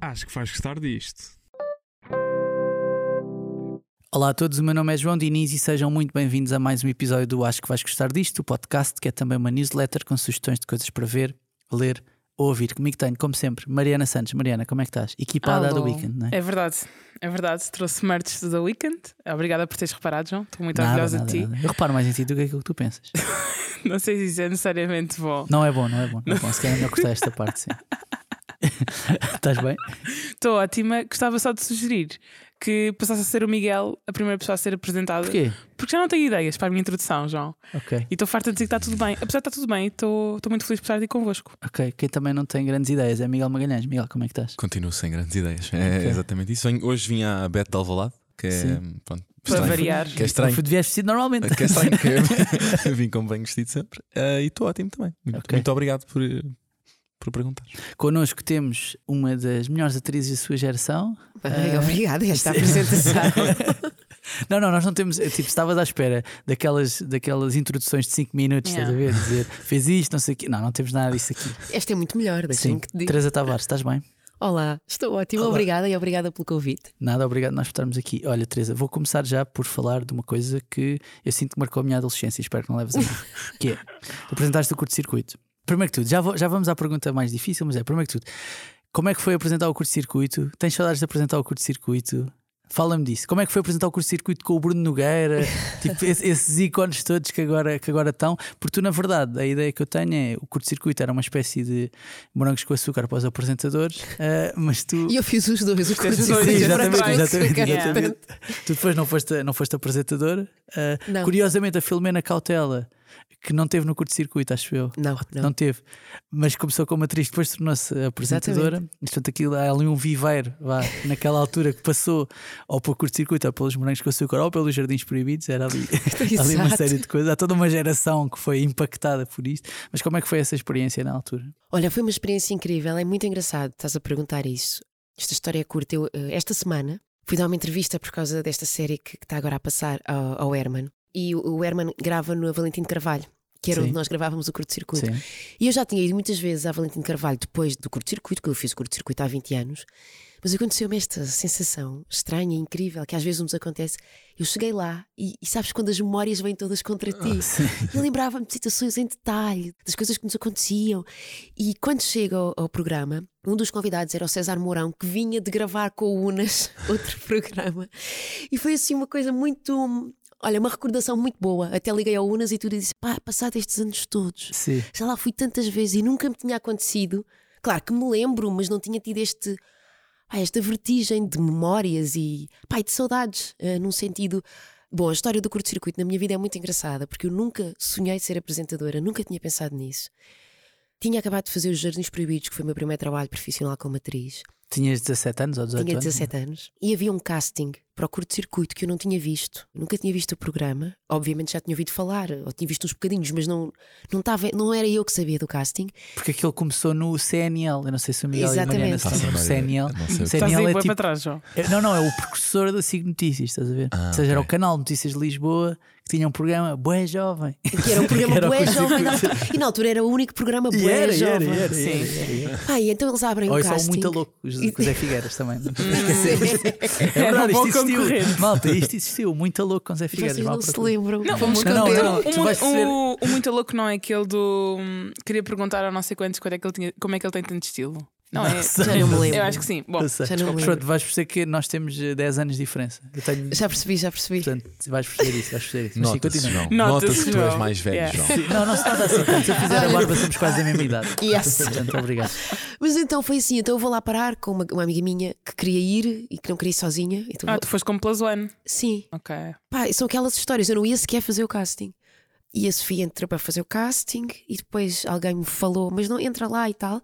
Acho que vais gostar disto. Olá a todos, o meu nome é João Diniz e sejam muito bem-vindos a mais um episódio do Acho que vais gostar disto, o podcast que é também uma newsletter com sugestões de coisas para ver, ler ouvir. Comigo tenho, como sempre, Mariana Santos. Mariana, como é que estás? Equipada Alô. do weekend, não é? É verdade, é verdade. Trouxe merch do The Weekend. Obrigada por teres reparado, João. Estou muito Nada, orgulhosa nada, de ti. nada. Eu reparo mais em ti do que aquilo que tu pensas. Não sei se isso é necessariamente bom. Não é bom, não é bom. Não é bom. Se calhar é melhor cortar esta parte, sim. Estás bem? Estou ótima. Gostava só de sugerir que passasse a ser o Miguel a primeira pessoa a ser apresentada. Porquê? Porque já não tenho ideias para a minha introdução, João. Ok, E estou farta de dizer que está tudo bem. Apesar de estar tudo bem, estou muito feliz por estar aqui convosco. ok. Quem também não tem grandes ideias é Miguel Magalhães. Miguel, como é que estás? Continuo sem grandes ideias. É exatamente isso. Hoje vim à Beto de Alvalade, que é. Pronto, Para estranho. variar. Que é estranho. Devias vestido normalmente. Que é estranho, que eu, vim como bem vestido sempre. Ah, e estou ótimo também. Muito, Ok. muito obrigado por, por perguntar. Connosco temos uma das melhores atrizes da sua geração. Ah, obrigada, esta apresentação. Não, não, nós não temos. Tipo, estavas à espera daquelas, daquelas introduções de 5 minutos, estás a ver? Dizer fez isto, não sei o quê. Não, não temos nada disso aqui. Esta é muito melhor, Sim. deixem que te diga. Teresa Tavares, estás bem? Olá, estou ótima, Olá. obrigada e obrigada pelo convite. Nada, obrigado nós por estarmos aqui. Olha, Teresa, vou começar já por falar de uma coisa que eu sinto que marcou a minha adolescência, espero que não leves a mal. que é, apresentaste o curto-circuito. Primeiro que tudo, já, vou- já vamos à pergunta mais difícil, mas é, primeiro que tudo, como é que foi apresentar o curto-circuito? Tens saudades de apresentar o curto-circuito? Fala-me disso. Como é que foi apresentar o curto-circuito com o Bruno Nogueira? tipo, esse- esses ícones todos que agora, que agora estão. Porque tu, na verdade, a ideia que eu tenho é o curto-circuito era uma espécie de morangos com açúcar para os apresentadores, ah, mas tu. E eu fiz os dois, o Fizeste os curto dois, Sim, Sim, exatamente, exatamente, trás. exatamente. Tu depois não foste, não foste apresentadora. Ah, Não. curiosamente, a Filomena Cautela, que não teve no curto-circuito, acho eu. Não, Não. não. teve, mas começou como atriz, depois tornou-se apresentadora. E, portanto, aquilo há ali um viveiro vá, naquela altura que passou ou pelo curto-circuito, ou pelos morangos com açúcar, ou pelos jardins proibidos. Era ali, ali uma série de coisas. Há toda uma geração que foi impactada por isto. Mas como é que foi essa experiência na altura? Olha, foi uma experiência incrível, é muito engraçado, estás a perguntar isso. Esta história é curta. Eu, eh, esta semana fui dar uma entrevista por causa desta série que, que está agora a passar ao, ao Herman. E o, o Herman grava no Valentim de Carvalho, que era Sim. onde nós gravávamos o curto-circuito. E eu já tinha ido muitas vezes a Valentim Carvalho depois do curto-circuito, que eu fiz o curto-circuito há 20 anos, mas aconteceu-me esta sensação estranha incrível que às vezes nos acontece. Eu cheguei lá e, e sabes quando as memórias vêm todas contra ti. Eu lembrava-me de situações em detalhe, das coisas que nos aconteciam. E quando chega ao, ao programa, um dos convidados era o César Mourão, que vinha de gravar com o Unas, outro programa. E foi assim uma coisa muito. Olha, uma recordação muito boa. Até liguei ao Unas e tu disse: pá, passado estes anos todos, Sim. já lá fui tantas vezes e nunca me tinha acontecido. Claro que me lembro, mas não tinha tido este, pá, esta vertigem de memórias e, pá, e de saudades, eh, num sentido. Bom, a história do curto-circuito na minha vida é muito engraçada porque eu nunca sonhei ser apresentadora, nunca tinha pensado nisso. Tinha acabado de fazer os Jardins Proibidos, que foi o meu primeiro trabalho profissional como atriz. Tinhas 17 anos ou 18 Tinha anos? 17 anos e havia um casting para o curto-circuito que eu não tinha visto. Nunca tinha visto o programa. Obviamente já tinha ouvido falar, ou tinha visto uns bocadinhos, mas não, não, estava, não era eu que sabia do casting. Porque aquilo começou no CNL. Eu não sei se o Miguel e a Mariana Exatamente. se CNL. ideia, não sei o CNL é bem tipo para trás, João. É, Não, não, é o precursor da SIG Notícias, estás a ver? Ah, Ou seja, era o canal Notícias de Lisboa que tinha um programa Boé Jovem. Que era um programa Era bué jovem. na altura. E na altura era o único programa bué era, era, jovem. era, Sim. era, era. Ah, e então eles abrem Ou o só casting. muito louco, os com o Zé Figueiras também. Não é um verdade, isto existiu. Malta, isto existiu. Muito louco com Zé Figueiras. Vocês não se lembram. Não, Fomos não, não. O, muito louco não é aquele do. hum, Queria perguntar a não sei quantos é que ele tinha, como é que ele tem tanto estilo. Não é? sei. Já não me lembro. Eu acho que sim. Bom. Já não me lembro. pronto, vais perceber que nós temos eh, 10 anos de diferença. Eu tenho. Já percebi, já percebi. Portanto, vais perceber isso, vais perceber isso. Mas sim, Nota-se, continua. João. Nota-se, Nota-se que tu és João. mais velho, Yeah. João. Sim, Não, não se nada assim. Portanto, se eu fizer a barba, somos quase da mesma idade. Yes. Portanto, obrigado. Mas então foi assim, então eu vou lá parar com uma, uma amiga minha que queria ir e que não queria ir sozinha. Então ah, vou- tu foste como Plus One. Sim, Ok. pá, são aquelas histórias, eu não ia sequer fazer o casting. E a Sofia entrou para fazer o casting e depois alguém me falou, mas não entra lá e tal.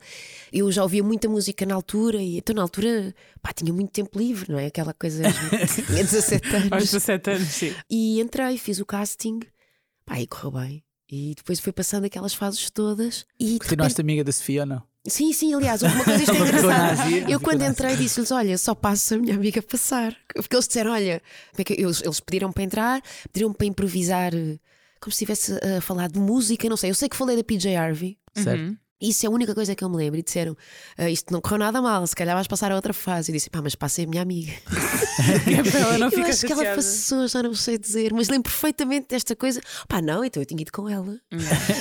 Eu já ouvia muita música na altura e então na altura pá, tinha muito tempo livre, não é? Aquela coisa. tinha 17 Aos anos. 17 anos, sim. E entrei, fiz o casting, pá, e correu bem. E depois foi passando aquelas fases todas e de repente- Continuaste amiga da Sofia ou não? Sim, sim, aliás, uma coisa isto é. Ásia, Eu quando entrei disse-lhes: Olha, só passo a minha amiga passar. Porque eles disseram: Olha, como é que- eles, eles pediram para entrar, pediram para improvisar eh, como se estivesse a falar de música, não sei. Eu sei que falei da PJ Harvey. Certo? Uhum. Isso é a única coisa que eu me lembro. E disseram: "Ah, Isto não correu nada mal, se calhar vais passar a outra fase. Eu disse: Pá, mas passei a minha amiga. É ela não eu acho que ela chateada. passou, já não sei dizer, mas lembro perfeitamente desta coisa. Pá, não, então eu tinha ido com ela.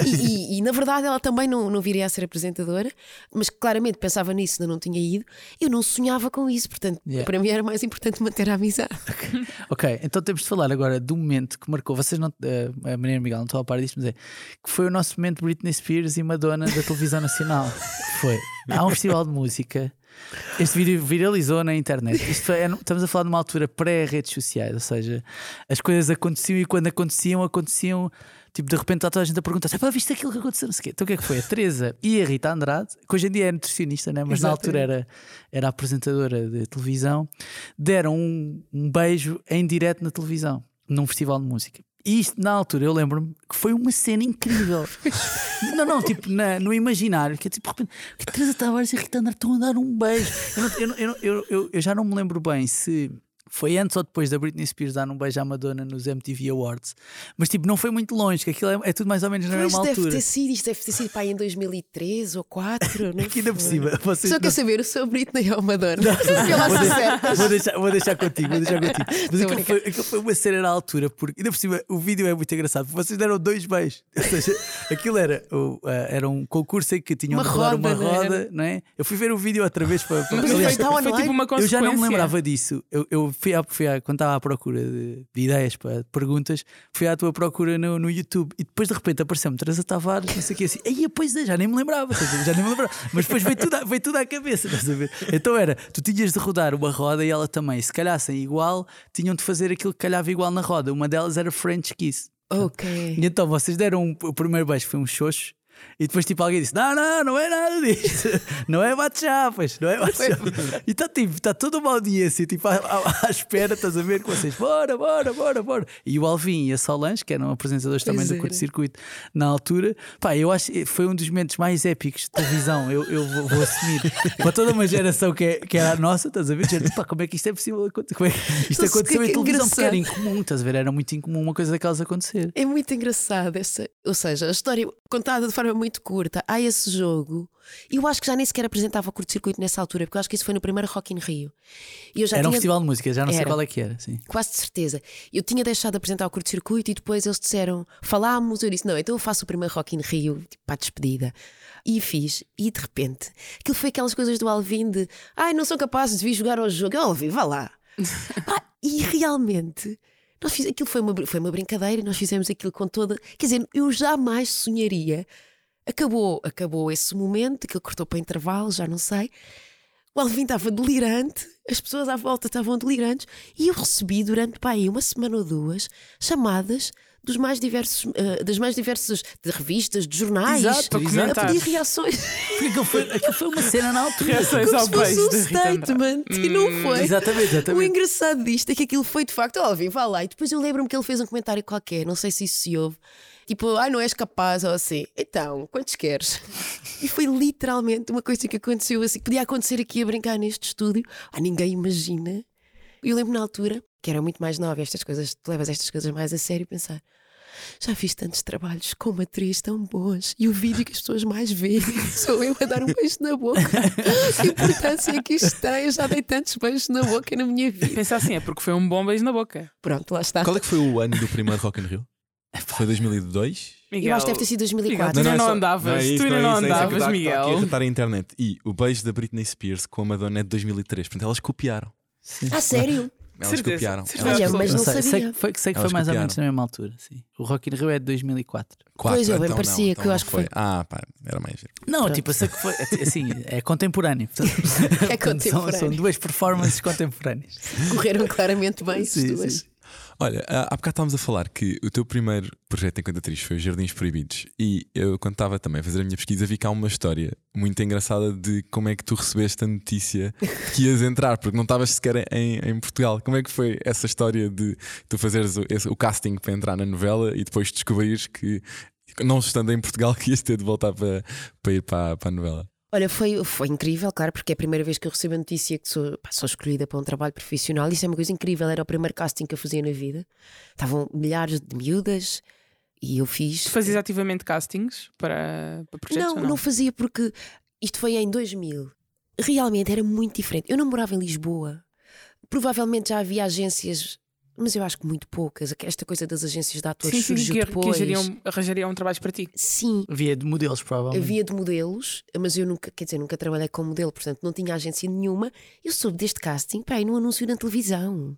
E, e- e, na verdade ela também não, não viria a ser apresentadora, mas claramente pensava nisso, ainda não tinha ido. Eu não sonhava com isso, portanto, Yeah. para mim era mais importante manter a amizade. Ok, então temos de falar agora do momento que marcou. Vocês não, eh, a Maria Miguel não estão a par disto, mas é que foi o nosso momento Britney Spears e Madonna da televisão nacional. Que foi. Há um festival de música. Este vídeo viralizou na internet. Isto é- estamos a falar de uma altura pré-redes sociais, ou seja, as coisas aconteciam e quando aconteciam, aconteciam. Tipo, de repente está toda a gente a perguntar: pá, viste aquilo que aconteceu? Não sei o quê. Então o que é que foi? A Teresa e a Rita Andrade, que hoje em dia é nutricionista, né? mas na altura era, era apresentadora de televisão, deram um, um beijo em direto na televisão, num festival de música. E isto, na altura, eu lembro-me que foi uma cena incrível. não, não, tipo, na- no imaginário, que é tipo, de repente, que Teresa Tavares e Rita Andrade estão a dar um beijo. Eu, não- eu- eu- eu já não me lembro bem se. Foi antes ou depois da Britney Spears dar um beijo à Madonna nos MTV Awards, mas tipo, não foi muito longe, que aquilo é, é tudo mais ou menos na mesma deve altura. ter sido, isto deve ter sido pá, em 2013 ou 4. Não Aqui ainda por foi? cima, vocês Só não- quer saber, eu sou a Britney ou a Madonna. Vê lá vou, deixar, vou, deixar, vou deixar contigo, vou deixar contigo. Mas aquilo foi, aquilo foi uma cena na altura, porque ainda por cima o vídeo é muito engraçado, porque vocês deram dois beijos. Ou seja, aquilo era, o- ah, era um concurso em que tinham Uma de rodar uma roda, não roda, não é? Eu fui ver o vídeo outra vez para. para Mas aliás, foi, online? tipo uma eu consequência. já não me lembrava disso. Eu, eu fui, à, fui à- quando estava à procura de, de ideias para perguntas, fui à tua procura no, no YouTube e depois de repente apareceu-me Teresa Tavares, não sei o que assim. Aí, pois é, já nem me lembrava, já nem me lembrava. Mas depois veio tudo, à- veio tudo à cabeça, estás a ver? Então era, tu tinhas de rodar uma roda e ela também. Se calhassem igual, tinham de fazer aquilo que calhava igual na roda. Uma delas era French Kiss. Ok. E então vocês deram um- o primeiro beijo, foi um xoxo. E depois tipo alguém disse: Não, não, não é nada disto. Não é bate-chapas, não é bate-chapas. E está tipo, está toda uma audiência tipo, à, à- à espera, estás a ver com vocês, bora, bora, bora, bora. E o Alvin e a Solange, que eram apresentadores também Pois do era. curto-circuito na altura, pá, eu acho que foi um dos momentos mais épicos de televisão. Eu, eu vou, vou assumir para toda uma geração que é, que é a nossa, estás a ver? Gente, pá, como é que isto é possível? Como é que isto que aconteceu é em que é televisão? Porque era engraçado. incomum, estás a ver? Era muito incomum uma coisa daquelas acontecer. É muito engraçado essa, ou seja, a história contada de forma muito curta. Há esse jogo. Eu acho que já nem sequer apresentava curto-circuito nessa altura, porque eu acho que isso foi no primeiro Rock in Rio. E eu já Era um tinha, festival de música, já não sei Era. qual é que era. Sim. quase de certeza. Eu tinha deixado de apresentar o curto-circuito e depois eles disseram, falámos, eu disse, não, então eu faço o primeiro Rock in Rio, tipo, para a despedida. E fiz, e de repente, aquilo foi aquelas coisas do Alvin de ai, não sou capaz de vir jogar ao jogo. Eu, Alvin, vá lá. Pá, e realmente, nós fiz, aquilo foi uma, foi uma brincadeira e nós fizemos aquilo com toda. Quer dizer, eu jamais sonharia. Acabou, acabou esse momento, aquilo cortou para intervalo, já não sei. O Alvin estava delirante, as pessoas à volta estavam delirantes e eu recebi durante pá, aí uma semana ou duas chamadas dos mais diversos, eh, das mais diversas de revistas, de jornais, Exato, a pedir reações. Porque aquilo foi, aquilo foi uma cena na altura. Reações ao Como se fosse um statement e não foi. Exatamente, O exatamente. engraçado disto é que aquilo foi de facto, ó, Alvin, vá lá. E depois eu lembro-me que ele fez um comentário qualquer, não sei se isso se ouve, tipo, ai, não és capaz, ou assim, então, quantos queres? E foi literalmente uma coisa que aconteceu assim, que podia acontecer aqui a brincar neste estúdio, ah, ninguém imagina. E eu lembro na altura, que era muito mais nova, estas coisas, tu levas estas coisas mais a sério, pensar. Já fiz tantos trabalhos como atriz tão bons e o vídeo que as pessoas mais veem sou eu a dar um beijo na boca. Que importância é que isto tem? Eu já dei tantos beijos na boca na minha vida. Pensa assim, é porque foi um bom beijo na boca. Pronto, lá está. Qual é que foi o ano do primeiro Rock in Rio? Foi 2002? Eu acho que deve ter sido 2004. Tu ainda é não só- andavas, é isso, tu ainda é não é é que andavas, está- Miguel. Aqui a a internet. E o beijo da Britney Spears com a Madonna é de 2003. Portanto, elas copiaram. Ah, sério? Elas Certeza, copiaram. certeza. Elas Olha, mas Não não sei, sei sabia. que foi, sei que foi mais ou copiaram. menos na mesma altura. Sim. O Rock in Rio é de 2004. Quatro, Pois, eu bem então parecia não, que então eu não acho que foi. Ah, pá, era mais. Não, Pronto. tipo, eu sei que foi assim, é contemporâneo. Portanto, É portanto, são, contemporâneo. são duas performances contemporâneas. Correram claramente bem as Sim, duas. sim. Olha, há bocado estávamos a falar que o teu primeiro projeto enquanto atriz foi Jardins Proibidos e eu, quando estava também a fazer a minha pesquisa, vi cá uma história muito engraçada de como é que tu recebeste a notícia que ias entrar, porque não estavas sequer em, em Portugal. Como é que foi essa história de tu fazeres o, esse- o casting para entrar na novela e depois descobrires que, não estando em Portugal, que ias ter de voltar para, para ir para, para a novela? Olha, foi, foi incrível, claro, porque é a primeira vez que eu recebo a notícia que sou, pá, sou escolhida para um trabalho profissional. Isso é uma coisa incrível. Era o primeiro casting que eu fazia na vida. Estavam milhares de miúdas E eu fiz. Tu fazias ativamente castings para, para projetos? Não, não, não fazia porque isto foi em 2000. Realmente era muito diferente. Eu não morava em Lisboa. Provavelmente já havia agências, mas eu acho que muito poucas. Esta coisa das agências de atores Sim, sim, surgiu que, que depois. arranjariam, arranjariam trabalhos para ti. Sim, Havia de modelos, provavelmente. havia de modelos, mas eu nunca, quer dizer, nunca trabalhei como modelo, portanto não tinha agência nenhuma. Eu soube deste casting, pá, e num anúncio na televisão.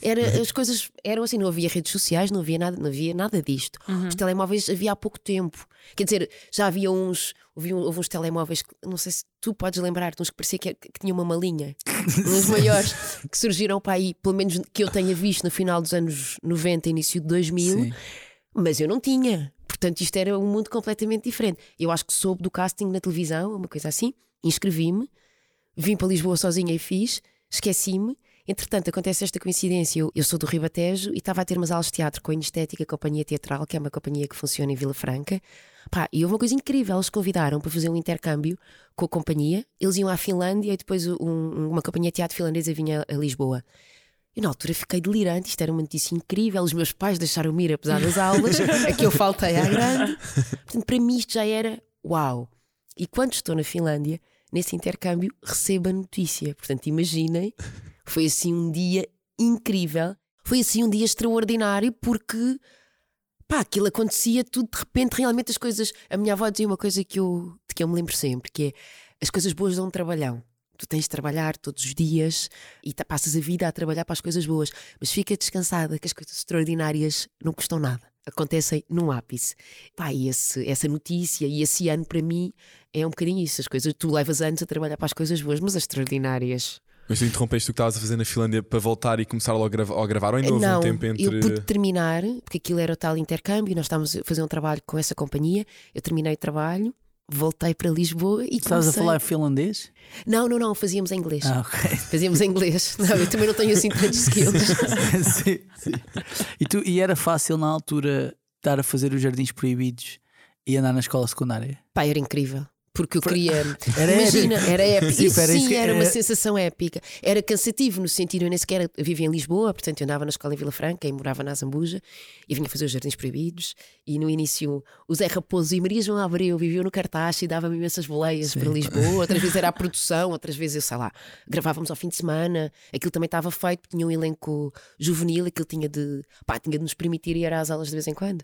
Era, as coisas eram assim, não havia redes sociais, não havia nada, não havia nada disto. Os telemóveis havia há pouco tempo. Quer dizer, já havia uns, houve, um- houve uns telemóveis, que, não sei se tu podes lembrar-te, uns que parecia que, que tinham uma malinha, uns maiores, que surgiram para aí, pelo menos que eu tenha visto no final dos anos 90, início de 2000 Sim. mas eu não tinha. Portanto, isto era um mundo completamente diferente. Eu acho que soube do casting na televisão, uma coisa assim, inscrevi-me, vim para Lisboa sozinha e fiz, esqueci-me. Entretanto, acontece esta coincidência. Eu, eu sou do Ribatejo e estava a ter umas aulas de teatro com a Inestética Companhia Teatral, que é uma companhia que funciona em Vila Franca. Pá, e houve uma coisa incrível. Eles convidaram para fazer um intercâmbio com a companhia. Eles iam à Finlândia e depois um- uma companhia de teatro finlandesa vinha a Lisboa. Eu na altura fiquei delirante, isto era uma notícia incrível. Os meus pais deixaram-me ir apesar das aulas, a que eu faltei à grande. Portanto, para mim isto já era uau. E quando estou na Finlândia, nesse intercâmbio, recebo a notícia. Portanto, imaginem, foi assim um dia incrível, foi assim um dia extraordinário porque pá, aquilo acontecia tudo de repente, realmente as coisas. A minha avó dizia uma coisa que eu, de que eu me lembro sempre, que é as coisas boas dão um trabalhão. Tu tens de trabalhar todos os dias e passas a vida a trabalhar para as coisas boas, mas fica descansada que as coisas extraordinárias não custam nada. Acontecem num ápice. Pá, e esse, essa notícia e esse ano para mim é um bocadinho isso. As coisas, tu levas anos a trabalhar para as coisas boas, mas as extraordinárias. Mas tu interrompeste o que estavas a fazer na Finlândia para voltar e começar logo a grava- a gravar, ou ainda houve não, um tempo entre. eu pude terminar, porque aquilo era o tal intercâmbio, nós estávamos a fazer um trabalho com essa companhia. Eu terminei o trabalho, voltei para Lisboa e Estavas a comecei- falar finlandês? Não, não, não, fazíamos em inglês. Ah, ok. Fazíamos em inglês. Não, eu também não tenho assim tantos skills. sim, sim. E, tu, e era fácil na altura estar a fazer os jardins proibidos e andar na escola secundária? Pá, era incrível. Porque eu queria. Era Imagina, épico. era épico. Sim, Isso era sim era uma era- sensação épica. Era cansativo no sentido, eu nem sequer vivia em Lisboa, portanto eu andava na escola em Vila Franca e morava na Zambuja e vinha fazer os Jardins Proibidos. E no início o Zé Raposo e Maria João Abreu viviam no cartaz e dava-me imensas boleias para Lisboa. Outras vezes era a produção, outras vezes eu sei lá, gravávamos ao fim de semana. Aquilo também estava feito, porque tinha um elenco juvenil, aquilo tinha de, pá, tinha de nos permitir ir às aulas de vez em quando.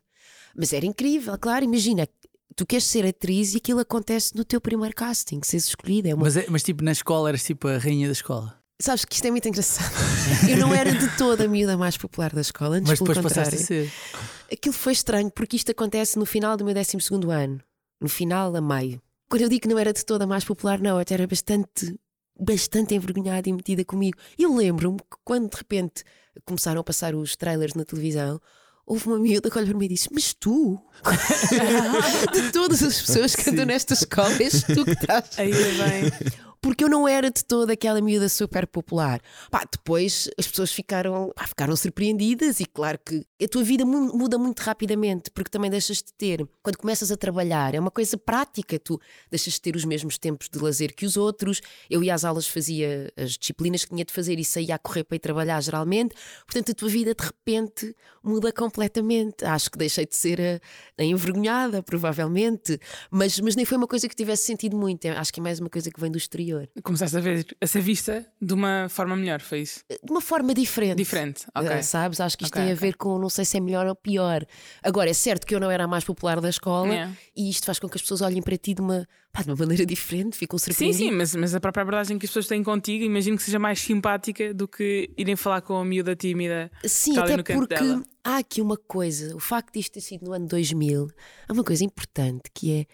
Mas era incrível, claro, imagina. Tu queres ser atriz e aquilo acontece no teu primeiro casting, seres escolhida. É uma Mas, é- mas tipo, na escola eras tipo a rainha da escola. Sabes que isto é muito engraçado. Eu não era de toda a miúda mais popular da escola, antes Mas pelo depois passaste contrário. a ser. Aquilo foi estranho porque isto acontece no final do meu 12 ano, no final a meio. Quando eu digo que não era de toda a mais popular, não, eu até era bastante, bastante envergonhada e metida comigo. Eu lembro-me que quando de repente começaram a passar os trailers na televisão, houve uma miúda que olhou para mim e disse: Mas tu, de todas as pessoas que andam nesta escola, és tu que estás Ainda bem. Porque eu não era de toda aquela miúda super popular. Pá, depois as pessoas ficaram, pá, ficaram surpreendidas e claro que a tua vida mu- muda muito rapidamente, porque também deixas de ter, quando começas a trabalhar, é uma coisa prática, tu deixas de ter os mesmos tempos de lazer que os outros. Eu ia às aulas, fazia as disciplinas que tinha de fazer e saía a correr para ir trabalhar geralmente. Portanto, a tua vida de repente muda completamente. Acho que deixei de ser a, a envergonhada, provavelmente, mas, mas nem foi uma coisa que tivesse sentido muito. Acho que é mais uma coisa que vem do exterior. Começaste a ver a ser vista de uma forma melhor, foi isso? De uma forma diferente. Diferente, ok. Ah, sabes? Acho que isto Ok, tem a ok. ver com não sei se é melhor ou pior. Agora, é certo que eu não era a mais popular da escola Yeah. e isto faz com que as pessoas olhem para ti de uma, pá, de uma maneira diferente, ficam Sim, surpreendidas. sim, mas, mas a própria abordagem que as pessoas têm contigo, imagino que seja mais simpática do que irem falar com a miúda tímida. Sim, até porque dela. há aqui uma coisa, o facto disto ter sido no ano 2000, há uma coisa importante que é.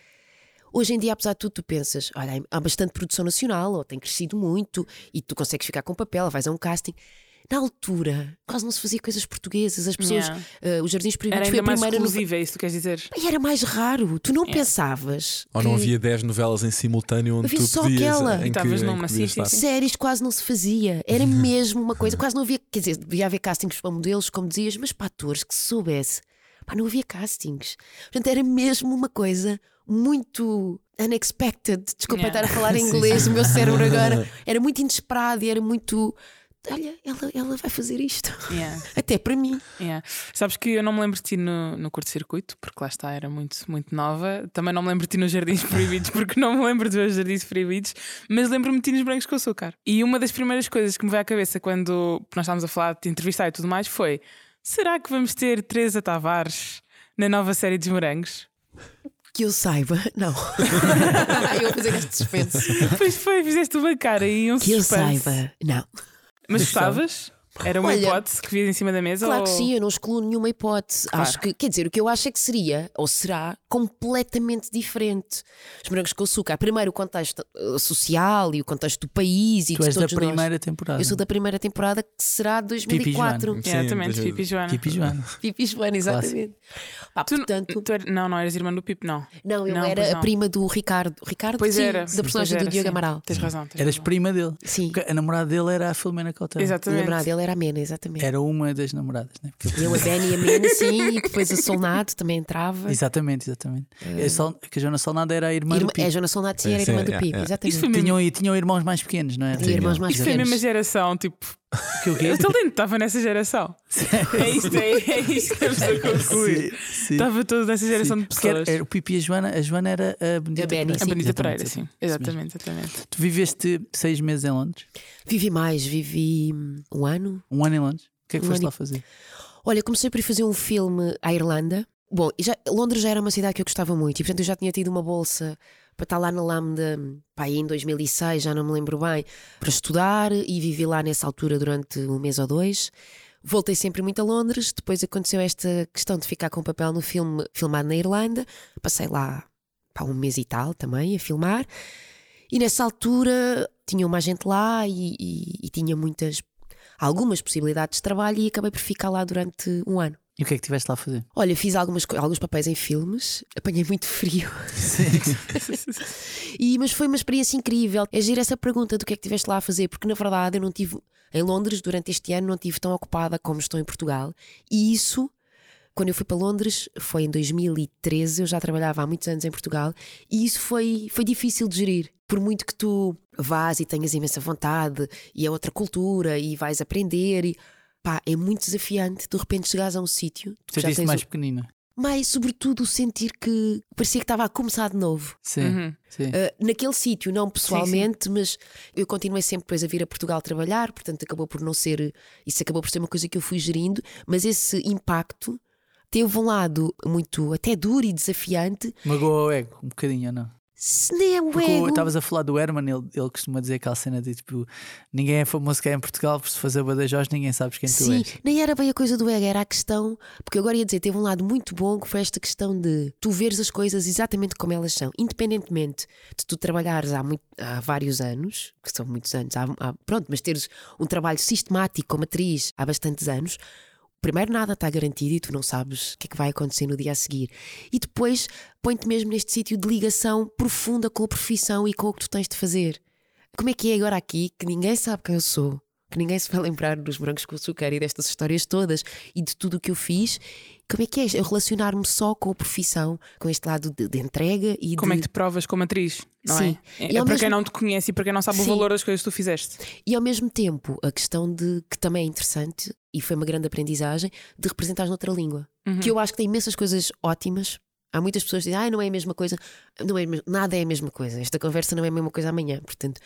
Hoje em dia, apesar de tudo, tu pensas, olha, há bastante produção nacional, ou tem crescido muito, e tu consegues ficar com papel, vais a um casting. Na altura, quase não se fazia coisas portuguesas, as pessoas, Yeah. eh, os Jardins Era Proibidos foi a mais primeira exclusiva, é isso que tu queres dizer? E era mais raro, tu não pensavas. Ou não que havia 10 novelas em simultâneo onde Havia tu só podias. aquela. em E que- em que sim, sim, sim. Séries quase não se fazia. Era mesmo uma coisa, quase não havia. Quer dizer, devia haver castings para modelos, como dizias, mas para atores que se soubesse. Pá, não havia castings. Portanto, era mesmo uma coisa muito unexpected. Desculpa Yeah. estar a falar em inglês, o meu cérebro agora. Era muito inesperado e era muito. olha, ela, ela vai fazer isto. Yeah, Até para mim. yeah. Sabes que eu não me lembro de ti no, no curto-circuito, porque lá está, era muito, muito nova. Também não me lembro de ti nos Jardins Proibidos, porque não me lembro dos Jardins Proibidos, mas lembro-me de ti nos Brancos com Açúcar. E uma das primeiras coisas que me veio à cabeça quando nós estávamos a falar de entrevistar e tudo mais foi: será que vamos ter Teresa Tavares na nova série dos Morangos? Que eu saiba, não. eu vou fazer este suspense. Pois foi, fizeste uma cara e um Que eu suspense. saiba, não. Mas gostavas? Era uma Olha, hipótese que vias em cima da mesa? Claro ou... que sim, eu não excluo nenhuma hipótese. Claro. Acho que, quer dizer, o que eu acho é que seria, ou será, completamente diferente. Os morangos com açúcar. Primeiro o contexto eh, social e o contexto do país e Tu de és da todos nós. primeira temporada. Eu sou da primeira temporada que será 2004. Pipi Sim, Exatamente, das Pipi e Joana. Pipi Joana. Pipi Joana, exatamente. Pá, Tu, portanto, tu er- não, não eras irmã do Pipo, não. não, eu não, era a não. prima do Ricardo. Ricardo, Pois sim, era. da personagem pois do era, Diogo sim. Amaral. Tens razão. Tens Eras razão. prima dele. Sim, Porque A namorada dele era a Filomena Cautela. a Exatamente. namorada dele era a Mena, exatamente. Era uma das namoradas, né? Porque- Eu, a Benny e a Mena, sim, e depois a Solnado também entrava. Exatamente, exatamente. A Sol- que a Joana Solnado era a irmã Irmã, do Pipo. é, a Joana Solnado sim, era Sim, irmã do yeah, Pipo, exatamente. Isso foi mesmo- Tinham, e tinham irmãos mais pequenos, não é? Tinha irmãos mais Isto foi a mesma pequenos. geração, tipo. Que o quê? O talento estava nessa geração. É isto, é, é isto que estamos a concluir. Estava toda nessa geração Sim, de porque era, pessoas. era o Pipi e a Joana. A Joana era a Benedita A Benny, Pereira. A Benita Exatamente, Pereira, sim. Exatamente, exatamente. Tu viveste seis meses em Londres? Vivi mais, vivi hum, um ano. Um ano em Londres? O que é que Um foste ano lá fazer? Olha, comecei por ir fazer um filme à Irlanda. Bom, e já, Londres já era uma cidade que eu gostava muito e, portanto, eu já tinha tido uma bolsa para estar lá na Lambda pá, em 2006, já não me lembro bem, para estudar e vivi lá nessa altura durante um mês ou dois. Voltei sempre muito a Londres. Depois aconteceu esta questão de ficar com papel no filme filmado na Irlanda. Passei lá pá, um mês e tal também a filmar. E nessa altura tinha uma gente lá e, e- e tinha muitas, algumas possibilidades de trabalho e acabei por ficar lá durante um ano. E o que é que estiveste lá a fazer? Olha, fiz algumas, alguns papéis em filmes, apanhei muito frio. e, mas foi uma experiência incrível. É giro essa pergunta do que é que estiveste lá a fazer, porque na verdade eu não tive, em Londres, durante este ano, não estive tão ocupada como estou em Portugal. E isso, quando eu fui para Londres, foi em 2013, eu já trabalhava há muitos anos em Portugal, e isso foi, foi difícil de gerir. Por muito que tu vás e tenhas imensa vontade, e é outra cultura, e vais aprender, e pá, é muito desafiante de repente chegares a um sítio. Sentiste mais o- pequenina? mas sobretudo sentir que parecia que estava a começar de novo. Sim. Uhum. sim. Uh, naquele sítio, não pessoalmente, mas eu continuei sempre depois a vir a Portugal trabalhar, portanto acabou por não ser, isso acabou por ser uma coisa que eu fui gerindo, mas esse impacto teve um lado muito até duro e desafiante, Magoou o ego, um bocadinho não? Se nem é o ego. estavas a falar do Herman, ele, ele costuma dizer aquela cena de tipo: ninguém é famoso cá em Portugal, por se fazer Badajoz, ninguém sabes quem tu Sim, és. nem era bem a coisa do ego, era a questão, porque agora ia dizer, teve um lado muito bom que foi esta questão de tu veres as coisas exatamente como elas são, independentemente de tu trabalhares há, muito, há vários anos, que são muitos anos, há- há- pronto, mas teres um trabalho sistemático como atriz há bastantes anos. Primeiro, nada está garantido e tu não sabes o que é que vai acontecer no dia a seguir. E depois, põe-te mesmo neste sítio de ligação profunda com a profissão e com o que tu tens de fazer. Como é que é agora aqui que ninguém sabe quem eu sou? Que ninguém se vai lembrar dos brancos com açúcar e destas histórias todas e de tudo o que eu fiz. Como é que é eu relacionar-me só com a profissão, com este lado de, de entrega e Como é de. que te provas como atriz? Não Sim. é? É, para mesmo- quem não te conhece e para quem não sabe o Sim. valor das coisas que tu fizeste. E ao mesmo tempo, a questão de que também é interessante e foi uma grande aprendizagem de representar noutra língua. Uhum. Que eu acho que tem imensas coisas ótimas. Há muitas pessoas que dizem, ah, não é a mesma coisa. Não é, nada é a mesma coisa. Esta conversa não é a mesma coisa amanhã. Portanto,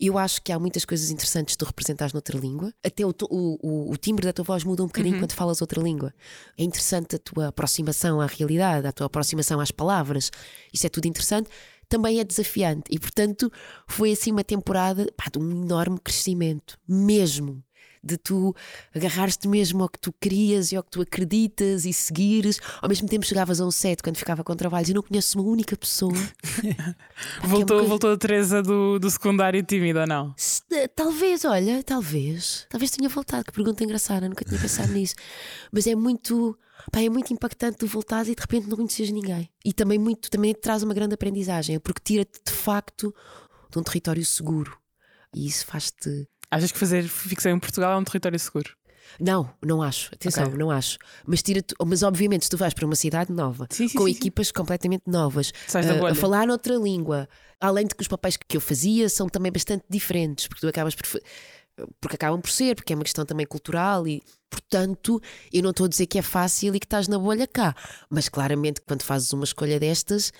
eu acho que há muitas coisas interessantes de tu representares noutra língua. Até o, o- o timbre da tua voz muda um bocadinho Uhum. quando falas outra língua. É interessante a tua aproximação à realidade, a tua aproximação às palavras. Isso é tudo interessante. Também é desafiante. E, portanto, foi assim uma temporada pá, de um enorme crescimento. Mesmo de tu agarrares-te mesmo ao que tu querias e ao que tu acreditas e seguires. Ao mesmo tempo chegavas a um set quando ficava com trabalhos e não conheço uma única pessoa. É Voltou, coisa- voltou a Teresa do, do secundário tímida não? Se- eh, Talvez, olha, talvez. Talvez tenha voltado. Que pergunta engraçada, nunca tinha pensado nisso. Mas é muito. Pá, é muito impactante tu voltares e de repente não conheces ninguém. E também muito, também te traz uma grande aprendizagem, porque tira-te de facto de um território seguro. E isso faz-te. Achas que fazer ficção em Portugal é um território seguro? Não, não acho. Atenção, Ok. não acho. Mas tira-te. Mas obviamente, se tu vais para uma cidade nova, Sim, sim, com sim, equipas completamente novas, da a- falar noutra língua, além de que os papéis que eu fazia são também bastante diferentes, porque tu acabas por. porque acabam por ser, porque é uma questão também cultural e, portanto, eu não estou a dizer que é fácil e que estás na bolha cá, mas claramente quando fazes uma escolha destas,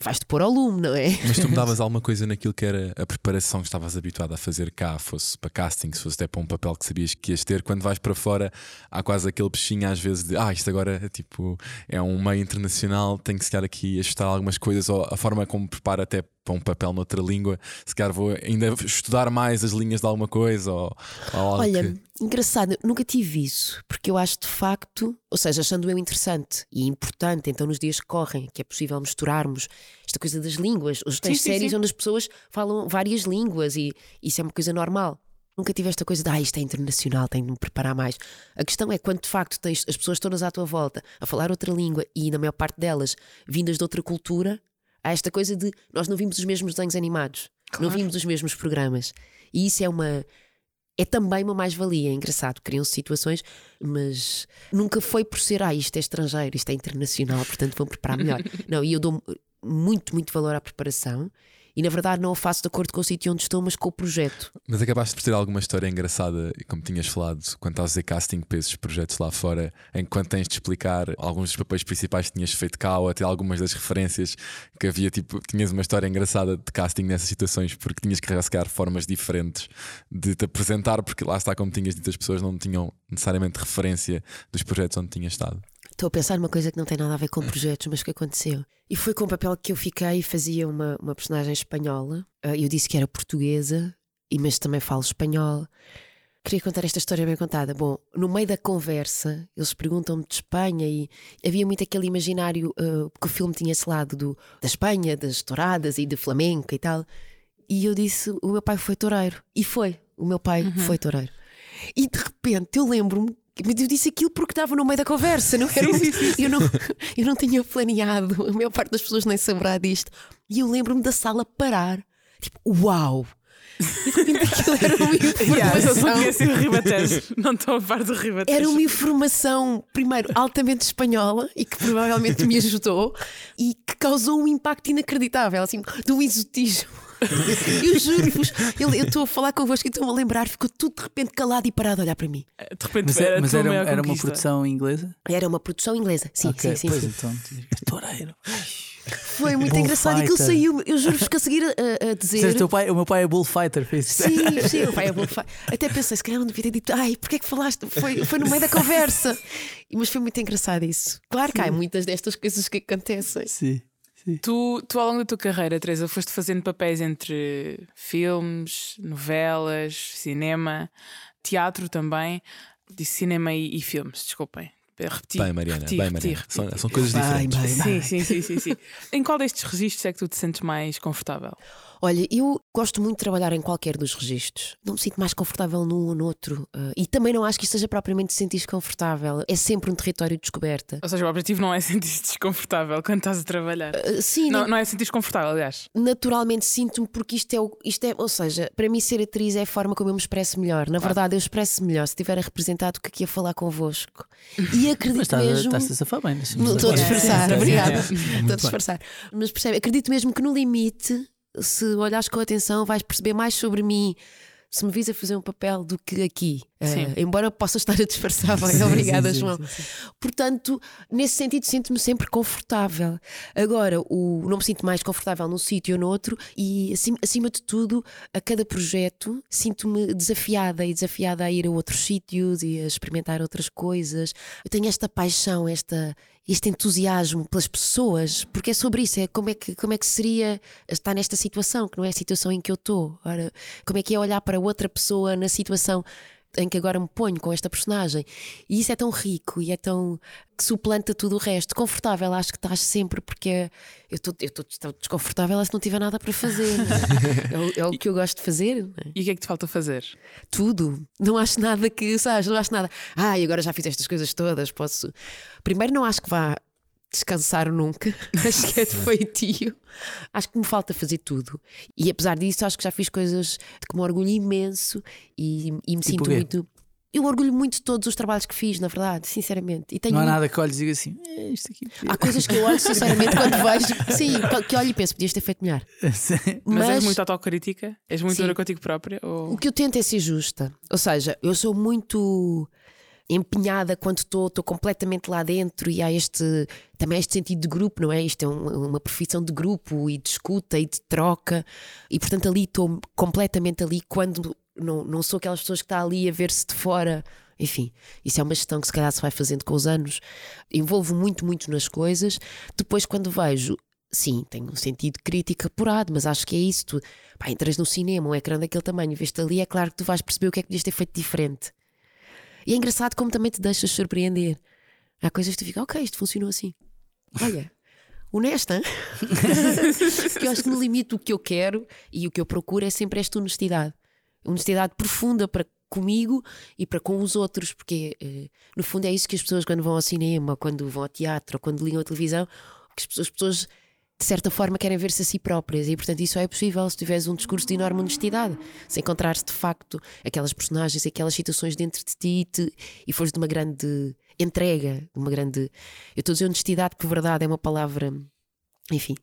vais-te pôr ao lume, não é? Mas tu mudavas alguma coisa naquilo que era a preparação que estavas habituado a fazer cá, fosse para casting, se fosse até para um papel que sabias que ias ter. Quando vais para fora, há quase aquele peixinho às vezes de ah, isto agora é tipo é um meio internacional, tenho que se calhar aqui ajustar algumas coisas, ou a forma como preparo até para um papel noutra língua, se calhar vou ainda estudar mais as linhas de alguma coisa ou, ou algo Olha, que... engraçado, nunca tive isso, porque eu acho de facto, ou seja, achando eu interessante e importante, então nos dias que correm, que é possível misturarmos esta coisa das línguas. Hoje tens Sim, sim, séries sim. onde as pessoas falam várias línguas e isso é uma coisa normal. Nunca tive esta coisa de ah, isto é internacional, tenho de me preparar mais. A questão é quando de facto tens as pessoas todas à tua volta a falar outra língua e, na maior parte delas, vindas de outra cultura, há esta coisa de nós não vimos os mesmos desenhos animados, não vimos os mesmos programas. E isso é uma. É também uma mais-valia, é engraçado. Criam-se situações, mas nunca foi por ser, ah, isto é estrangeiro, isto é internacional, portanto vou preparar melhor. não, e eu dou muito, muito valor à preparação e na verdade não a faço de acordo com o sítio onde estou, mas com o projeto. Mas acabaste por ter alguma história engraçada, como tinhas falado, estás a fazer casting para esses projetos lá fora, quando tens de explicar alguns dos papéis principais que tinhas feito cá, ou até algumas das referências que havia, tipo, tinhas uma história engraçada de casting nessas situações, porque tinhas que rascar formas diferentes de te apresentar, porque lá está, como tinhas dito, as pessoas não tinham necessariamente referência dos projetos onde tinhas estado. Estou a pensar numa coisa que não tem nada a ver com projetos, mas que aconteceu. E foi com o papel que eu fiquei e fazia uma, uma personagem espanhola. Ah, Eu disse que era portuguesa, e mas também falo espanhol. Queria contar esta história bem contada. Bom, no meio da conversa, eles perguntam-me de Espanha e havia muito aquele imaginário, ah, porque o filme tinha esse lado do, da Espanha, das touradas e de flamenco e tal. E eu disse: o meu pai foi toureiro. E foi. O meu pai foi toureiro. E de repente eu lembro-me. Mas eu disse aquilo porque estava no meio da conversa, não era? Eu, não, eu não tinha planeado, a maior parte das pessoas nem saberá disto. E eu lembro-me da sala parar, tipo, uau! Era uma Yeah, informação. Ribatejo, não estou a par do Ribatejo. Era uma informação, primeiro, altamente espanhola e que provavelmente me ajudou e que causou um impacto inacreditável, assim, do exotismo. Eu juro-vos, eu estou a falar convosco e estou-me a lembrar, ficou tudo de repente calado e parado a olhar para mim. De repente Mas, era, mas era, era uma produção inglesa? Era uma produção inglesa. Sim, Ok, sim, sim. pois sim. então. Toureiro. Foi muito Bullfighter. engraçado e aquilo saiu, eu juro-vos que a seguir a, a dizer. Disseste, teu pai, o meu pai é bullfighter, fez isso. Sim, sim, o pai é fa- Até pensei, se calhar não devia ter dito, ai, porque é que falaste? Foi, foi no meio da conversa. Mas foi muito engraçado isso. Claro que há muitas destas coisas que acontecem. Sim, sim. Tu, tu, ao longo da tua carreira, Teresa, foste fazendo papéis entre filmes, novelas, cinema, teatro também. Disse cinema e, e filmes, desculpem. Repeti, bem, Mariana, repeti, bem, Mariana. repeti. São, são coisas Bem, diferentes. bem. Sim, sim, sim, sim, sim. Em qual destes registros é que tu te sentes mais confortável? Olha, eu gosto muito de trabalhar em qualquer dos registros. Não me sinto mais confortável num ou noutro. ah, e também não acho que isto seja propriamente sentir confortável. É sempre um território de descoberta. Ou seja, o objetivo não é sentir-se desconfortável quando estás a trabalhar. Ah, sim, Não, não é sentir desconfortável, aliás. naturalmente sinto-me porque isto é, o- isto é, ou seja, para mim ser atriz é a forma como eu me expresso melhor. Na verdade, eu expresso melhor se estiver a representar do que aqui a falar convosco. E Mas acredito estás, mesmo. estás a safar bem. estou a disfarçar, obrigada. Estou a disfarçar. Mas percebe, acredito mesmo que no limite, se olhares com atenção, vais perceber mais sobre mim. Se me vis a fazer um papel do que aqui. Eh, embora possa estar a disfarçar bem, Sim, obrigada, sim, João. sim. Portanto, nesse sentido, sinto-me sempre confortável. Agora, o, não me sinto mais confortável num sítio ou noutro, e acima, acima de tudo, a cada projeto, sinto-me desafiada e desafiada a ir a outros sítios e a experimentar outras coisas. Eu tenho esta paixão, esta, este entusiasmo pelas pessoas, porque é sobre isso, é como é que, como é que seria estar nesta situação, que não é a situação em que eu estou. Ora, como é que é olhar para outra pessoa na situação em que agora me ponho com esta personagem. E isso é tão rico e é tão. que suplanta tudo o resto. Confortável, acho que estás sempre, porque eu estou desconfortável se não tiver nada para fazer. é, o, é o que eu gosto de fazer. é? E o que é que te falta fazer? Tudo. Não acho nada que, sabes, não acho nada. Ah, e agora já fiz estas coisas todas, posso. Primeiro, não acho que vá descansar nunca. acho que é de feitio. Acho que me falta fazer tudo. E apesar disso, acho que já fiz coisas de que me orgulho imenso e, e me Tipo sinto muito. eu orgulho muito de todos os trabalhos que fiz, na verdade, sinceramente. E tenho Não há nada que olhes e diga assim, "É, isto aqui. Há coisas que eu olho sinceramente quando vejo, sim, que olho e penso, podias ter feito melhor. Mas, Mas, és muito autocrítica? És muito dura contigo própria? Ou... o que eu tento é ser justa. Ou seja, eu sou muito empenhada quando estou estou completamente lá dentro e há este também este sentido de grupo, não é? Isto é um- uma profissão de grupo e de escuta e de troca e portanto ali estou completamente ali quando não, não sou aquelas pessoas que está ali a ver-se de fora. Enfim, isso é uma gestão que se calhar se vai fazendo com os anos. Envolvo muito, muito nas coisas. Depois, quando vejo, sim, tenho um sentido crítico apurado, mas acho que é isso. Tu pá, entras no cinema, um ecrã daquele tamanho, vês-te ali, é claro que tu vais perceber o que é que podias ter feito diferente. E é engraçado como também te deixas surpreender. Há coisas que tu ficas, ok, isto funcionou assim. Olha, honesta. Porque eu acho que no limite o que eu quero e o que eu procuro é sempre esta honestidade. Honestidade profunda para comigo e para com os outros, porque eh, no fundo é isso que as pessoas quando vão ao cinema, quando vão ao teatro, quando ligam a televisão, que as pessoas, as pessoas de certa forma querem ver-se a si próprias e portanto isso só é possível se tiveres um discurso de enorme honestidade, se encontrares de facto aquelas personagens, aquelas situações dentro de ti e, te, e fores de uma grande entrega, de uma grande. Eu estou a dizer honestidade porque verdade é uma palavra, enfim.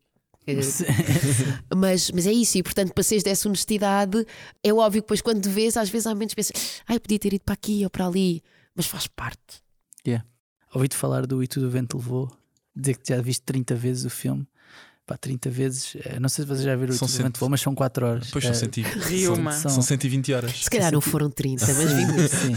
eh, mas, mas é isso, e portanto, para seres dessa honestidade, é óbvio que depois quando te vês, às vezes há que pensas, ai, podia ter ido para aqui ou para ali, mas faz parte. Ouvi-te falar do E Tudo o Vento Levou, dizer que já viste 30 vezes o filme. Pá, 30 vezes, eh, não sei se vocês já viram o E São Tudo o cento- Vento Levou, mas são 4 horas. Depois são, Eh, 100 Ri são, uma. são 120 horas. Se calhar não foram 30, mas vi muito. Sim.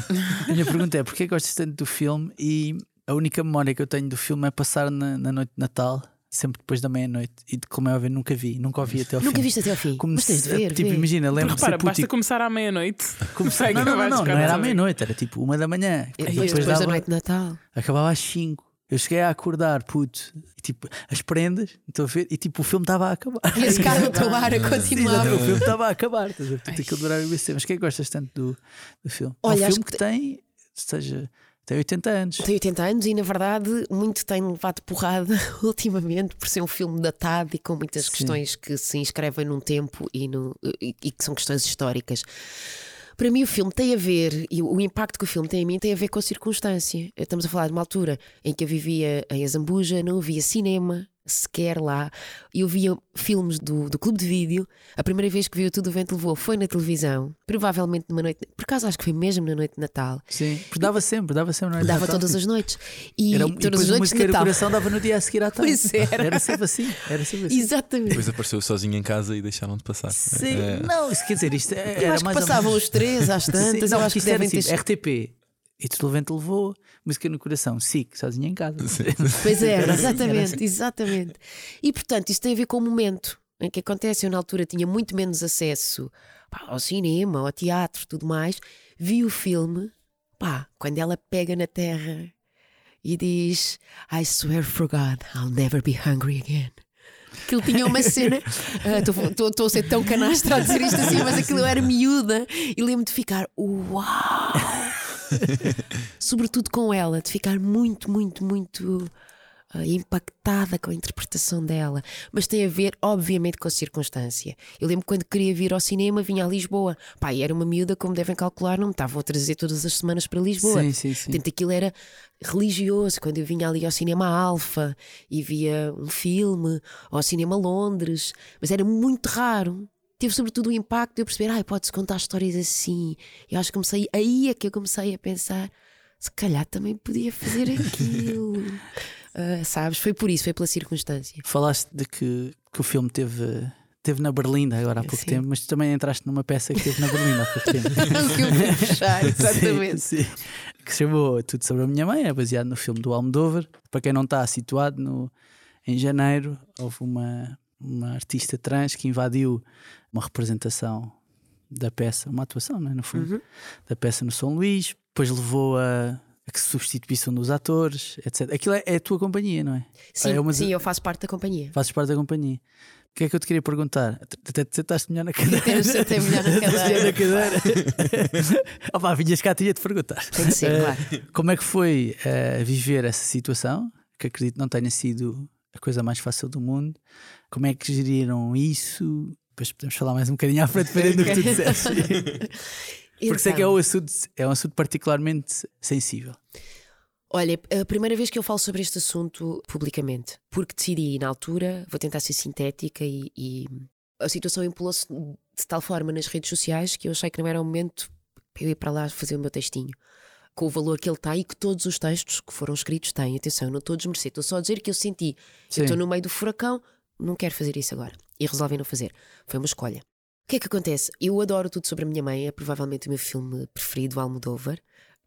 A minha pergunta é: porquê gostas tanto do filme? E a única memória que eu tenho do filme é passar na, na noite de Natal, sempre depois da meia-noite. E de como é óbvio, nunca vi, nunca ouvi até ao Nunca fim. viste até ao fim. Como de se- ver. tipo, vê. imagina, Porque lembro de repara, basta puto. começar à meia-noite. Começar... Não, não, não, não, não era à meia-noite, era tipo uma da manhã. E depois, depois da dava- noite de Natal. acabava às 5. Eu cheguei a acordar, puto, e tipo, as prendas, estou a ver, e tipo, o filme estava a acabar. E esse carro a tomar a continuar. o filme estava a acabar, estás a ver? Portanto, aquilo durava imenso. Mas o que é que gostas tanto do, do filme? é Olha, um acho filme que tem, seja, tem 80 anos. Tem 80 anos e, na verdade, muito tem levado porrada ultimamente por ser um filme datado e com muitas Sim. questões que se inscrevem num tempo e, no- e- e que são questões históricas. Para mim, o filme tem a ver, e o impacto que o filme tem em mim tem a ver com a circunstância. Estamos a falar de uma altura em que eu vivia em Azambuja, não havia cinema sequer lá. Eu via filmes do, do clube de vídeo. A primeira vez que vi o Tudo o Vento Levou foi na televisão, provavelmente numa noite. Por acaso, acho que foi mesmo na noite de Natal. Sim, porque dava sempre, dava sempre. não é? Dava Natal. todas as noites. E Era, e todas depois as noites de Natal. coração dava no dia a seguir à tarde. Pois era. Era sempre assim. Era sempre assim. Exatamente. Depois apareceu sozinho em casa e deixaram de passar. Sim, É. não, isso quer dizer, isto é- Eu era acho que mais ou passavam os três às tantas. Sim, não, eu acho que isto era devem ter. tipo RTP. E vento levou, música no coração, SIC, sozinha em casa. Pois era, Era assim, era exatamente, assim. exatamente. E portanto, isso tem a ver com o momento em que acontece. Eu, na altura, tinha muito menos acesso pá, ao cinema, ao teatro, tudo mais. Vi o filme, pá, quando ela pega na terra e diz: I swear for God, I'll never be hungry again. Aquilo tinha uma cena. Estou a ser tão canastra a dizer isto assim, mas aquilo eu era miúda e lembro de ficar: Uau! Sobretudo com ela, de ficar muito, muito, muito ah, impactada com a interpretação dela. Mas tem a ver, obviamente, com a circunstância. Eu lembro quando queria vir ao cinema, vinha a Lisboa. Pá, e era uma miúda, como devem calcular, não me estavam a trazer todas as semanas para Lisboa. Sim, sim, sim. Portanto, aquilo era religioso. Quando eu vinha ali ao cinema Alfa e via um filme, ou ao cinema Londres, mas era muito raro. Teve sobretudo o impacto de eu perceber, ai, pode-se contar histórias assim. E acho que comecei, aí é que eu comecei a pensar, se calhar também podia fazer aquilo. Ah, sabes? Foi por isso, foi pela circunstância. Falaste de que, que o filme teve, teve na Berlinda agora há pouco Sim. tempo, mas tu também entraste numa peça que teve na Berlinda há pouco tempo. que eu vou fechar, exatamente. Sim, sim. Que se chamou Tudo sobre a Minha Mãe, é baseado no filme do Almodóvar. Para quem não está situado, no, em janeiro houve uma, uma artista trans que invadiu uma representação da peça, uma atuação, não é? no fundo, Uhum. da peça no São Luís, depois levou a, a que se substituísse um dos atores, etc. Aquilo é, é a tua companhia, não é? Sim, É uma- sim, eu faço parte da companhia. Fazes parte da companhia. O que é que eu te queria perguntar? Até te sentaste melhor na cadeira. Até melhor na cadeira. cadeira. Opá, vinhas cá, tinha de perguntar. Tem de ser, Eh, claro. Como é que foi eh, viver essa situação? Que acredito não tenha sido a coisa mais fácil do mundo. Como é que geriram isso? Depois podemos falar mais um bocadinho à frente, dependendo do que tu disseste. Porque sei que é Então. um, assunto, é um assunto particularmente sensível. Olha, a primeira vez que eu falo sobre este assunto publicamente, porque decidi na altura, vou tentar ser sintética e, e a situação empolou-se de tal forma nas redes sociais que eu achei que não era o momento para eu ir para lá fazer o meu textinho. Com o valor que ele tem e que todos os textos que foram escritos têm. Atenção, eu não estou a desmerecer, estou só a dizer que eu senti. Sim. Eu estou no meio do furacão, não quero fazer isso agora. E resolvi não fazer. Foi uma escolha. O que é que acontece? Eu adoro tudo sobre a minha mãe, é provavelmente o meu filme preferido, Almodóvar.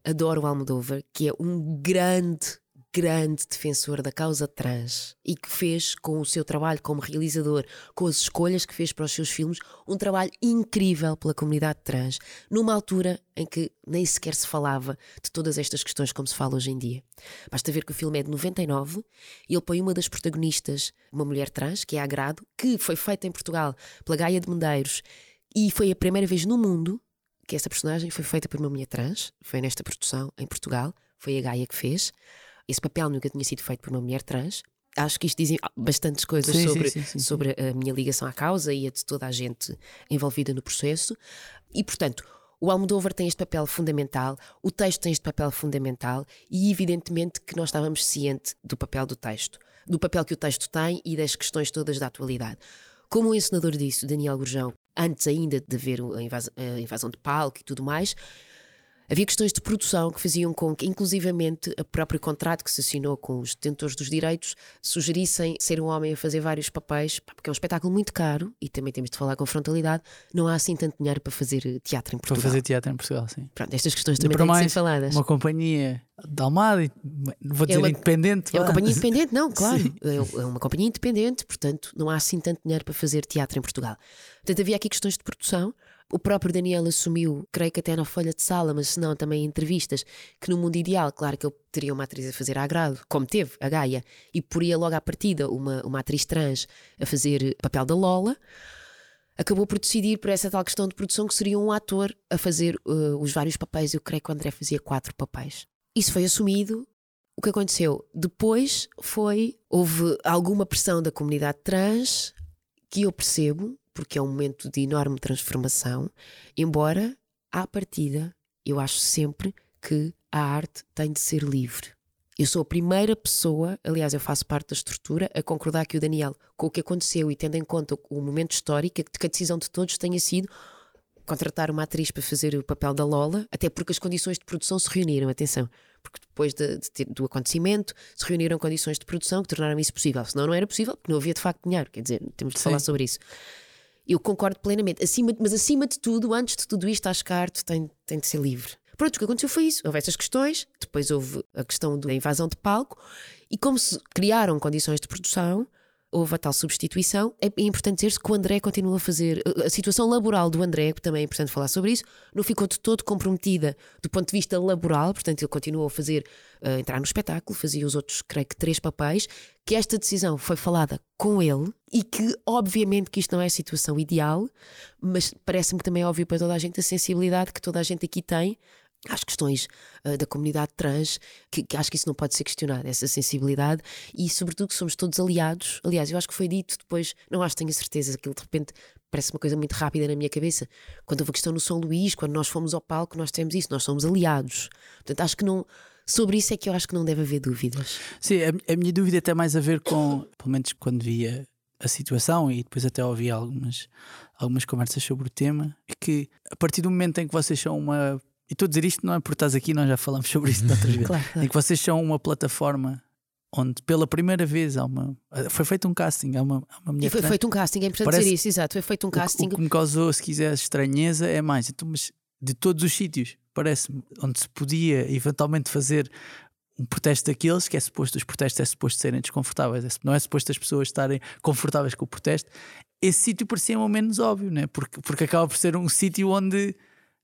Adoro o Almodóvar, que é um grande, grande defensor da causa trans e que fez com o seu trabalho como realizador, com as escolhas que fez para os seus filmes, um trabalho incrível pela comunidade trans, numa altura em que nem sequer se falava de todas estas questões como se fala hoje em dia. Basta ver que o filme é de 99 e ele põe uma das protagonistas, uma mulher trans, que é a que foi feita em Portugal pela Gaia de Medeiros e foi a primeira vez no mundo que essa personagem foi feita por uma mulher trans, foi nesta produção em Portugal, foi a Gaia que fez. Esse papel nunca tinha sido feito por uma mulher trans. Acho que isto dizem bastantes coisas Sim, sobre, sim, sim, sobre a minha ligação à causa e a de toda a gente envolvida no processo. E, portanto, o Almodóvar tem este papel fundamental, o texto tem este papel fundamental e, evidentemente, que nós estávamos cientes do papel do texto, do papel que o texto tem e das questões todas da atualidade. Como o encenador disse, Daniel Gurjão, antes ainda de a invasão, a invasão de palco e tudo mais, havia questões de produção que faziam com que, inclusivamente, o próprio contrato que se assinou com os detentores dos direitos sugerissem ser um homem a fazer vários papéis, porque é um espetáculo muito caro e também temos de falar com frontalidade. Não há assim tanto dinheiro para fazer eh, teatro em Para Portugal. fazer teatro em Portugal, sim. Pronto, estas questões também para têm de mais, ser faladas. Uma companhia de Almada, vou dizer uma- independente. É uma companhia independente, não, claro. É é uma companhia independente, portanto, não há assim tanto dinheiro para fazer teatro em Portugal. Portanto, havia aqui questões de produção. O próprio Daniel assumiu, creio que até na folha de sala, mas se não também em entrevistas, que no mundo ideal, claro que ele teria uma atriz a fazer a agrado, como teve a Gaia, e poria logo à partida uma, uma atriz trans a fazer papel da Lola. Acabou por decidir por essa tal questão de produção que seria um ator a fazer uh, os vários papéis. Eu creio que o André fazia quatro papéis. Isso foi assumido, o que aconteceu depois foi houve alguma pressão da comunidade trans que eu percebo, porque é um momento de enorme transformação, embora à partida eu acho sempre que a arte tem de ser livre. Eu sou a primeira pessoa, aliás, eu faço parte da estrutura, a concordar que o Daniel, com o que aconteceu e tendo em conta o momento histórico, que a decisão de todos tenha sido contratar uma atriz para fazer o papel da Lola, até porque as condições de produção se reuniram, atenção, porque depois de- de ter- do acontecimento se reuniram condições de produção que tornaram isso possível. Senão não era possível, porque não havia de facto dinheiro. Quer dizer, temos de Sim. falar sobre isso. Eu concordo plenamente. Acima, mas acima de tudo, antes de tudo isto, acho que a arte tem, tem de ser livre. Pronto, o que aconteceu foi isso. Houve essas questões, depois houve a questão da invasão de palco, e como se criaram condições de produção, houve a tal substituição. É importante dizer-se que o André continua a fazer. A situação laboral do André, também é importante falar sobre isso, não ficou de todo comprometida do ponto de vista laboral, portanto, ele continuou a fazer, a entrar no espetáculo, fazia os outros, creio que, três papéis. Que esta decisão foi falada com ele e que, obviamente, que isto não é a situação ideal, mas parece-me também é óbvio para toda a gente a sensibilidade que toda a gente aqui tem às questões ah, da comunidade trans, que, que acho que isso não pode ser questionado, essa sensibilidade, e sobretudo que somos todos aliados. Aliás, eu acho que foi dito depois, não acho tenho certeza, aquilo de repente parece uma coisa muito rápida na minha cabeça. Quando houve a questão no São Luís, quando nós fomos ao palco, nós temos isso, nós somos aliados. Portanto, acho que não. Sobre isso é que eu acho que não deve haver dúvidas. Sim, a, a minha dúvida tem mais a ver com, pelo menos quando via a situação e depois até ouvi algumas, algumas conversas sobre o tema, é que a partir do momento em que vocês são uma. E estou a dizer isto não é por estás aqui, nós já falamos sobre isto outras vezes. Claro, Em que vocês são uma plataforma onde pela primeira vez há uma. Foi feito um casting, há uma, há uma mulher E foi trans. feito um casting, é importante Parece- dizer isso, exato. Foi feito um O que- casting. O que me causou, se quiser, estranheza é mais. Então, mas de todos os sítios, parece-me, onde se podia eventualmente fazer um protesto daqueles, que é suposto, os protestos é suposto serem desconfortáveis, é não é suposto as pessoas estarem confortáveis com o protesto. Esse sítio parecia ao menos óbvio, né? porque, porque acaba por ser um sítio onde.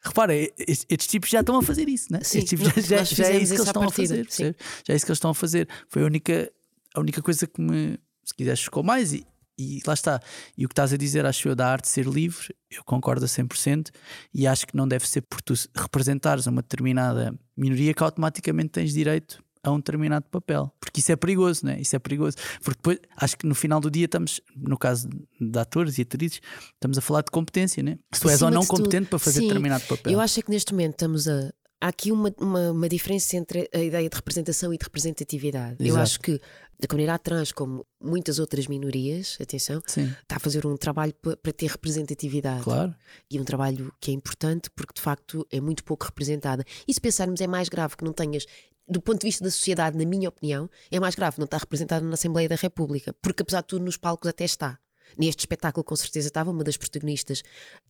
Repara, estes, estes tipos já estão a fazer isso, né? Sim, estes tipos já, já, já é isso que eles estão a fazer. sim. Já é isso que eles estão a fazer. Foi a única, a única coisa que me, se quiser, chocou mais. E, e lá está. E o que estás a dizer, acho eu, da arte ser livre, eu concordo a 100%. E acho que não deve ser por tu representares uma determinada minoria que automaticamente tens direito a um determinado papel. Porque isso é perigoso, não é? Isso é perigoso. Porque depois, acho que no final do dia estamos, no caso de atores e atrizes, estamos a falar de competência, né? Se tu és ou não de tudo, competente para fazer sim. determinado papel. Eu acho é que neste momento estamos a. Há aqui uma, uma, uma diferença entre a ideia de representação e de representatividade. Eu Exato. acho que a comunidade trans, como muitas outras minorias, atenção, Sim, está a fazer um trabalho pa- para ter representatividade. claro. E um trabalho que é importante porque de facto é muito pouco representada. E se pensarmos, é mais grave que não tenhas, do ponto de vista da sociedade, na minha opinião, é mais grave não estar representado na Assembleia da República, porque apesar de tudo, nos palcos até está. Neste espetáculo, com certeza, estava uma das protagonistas,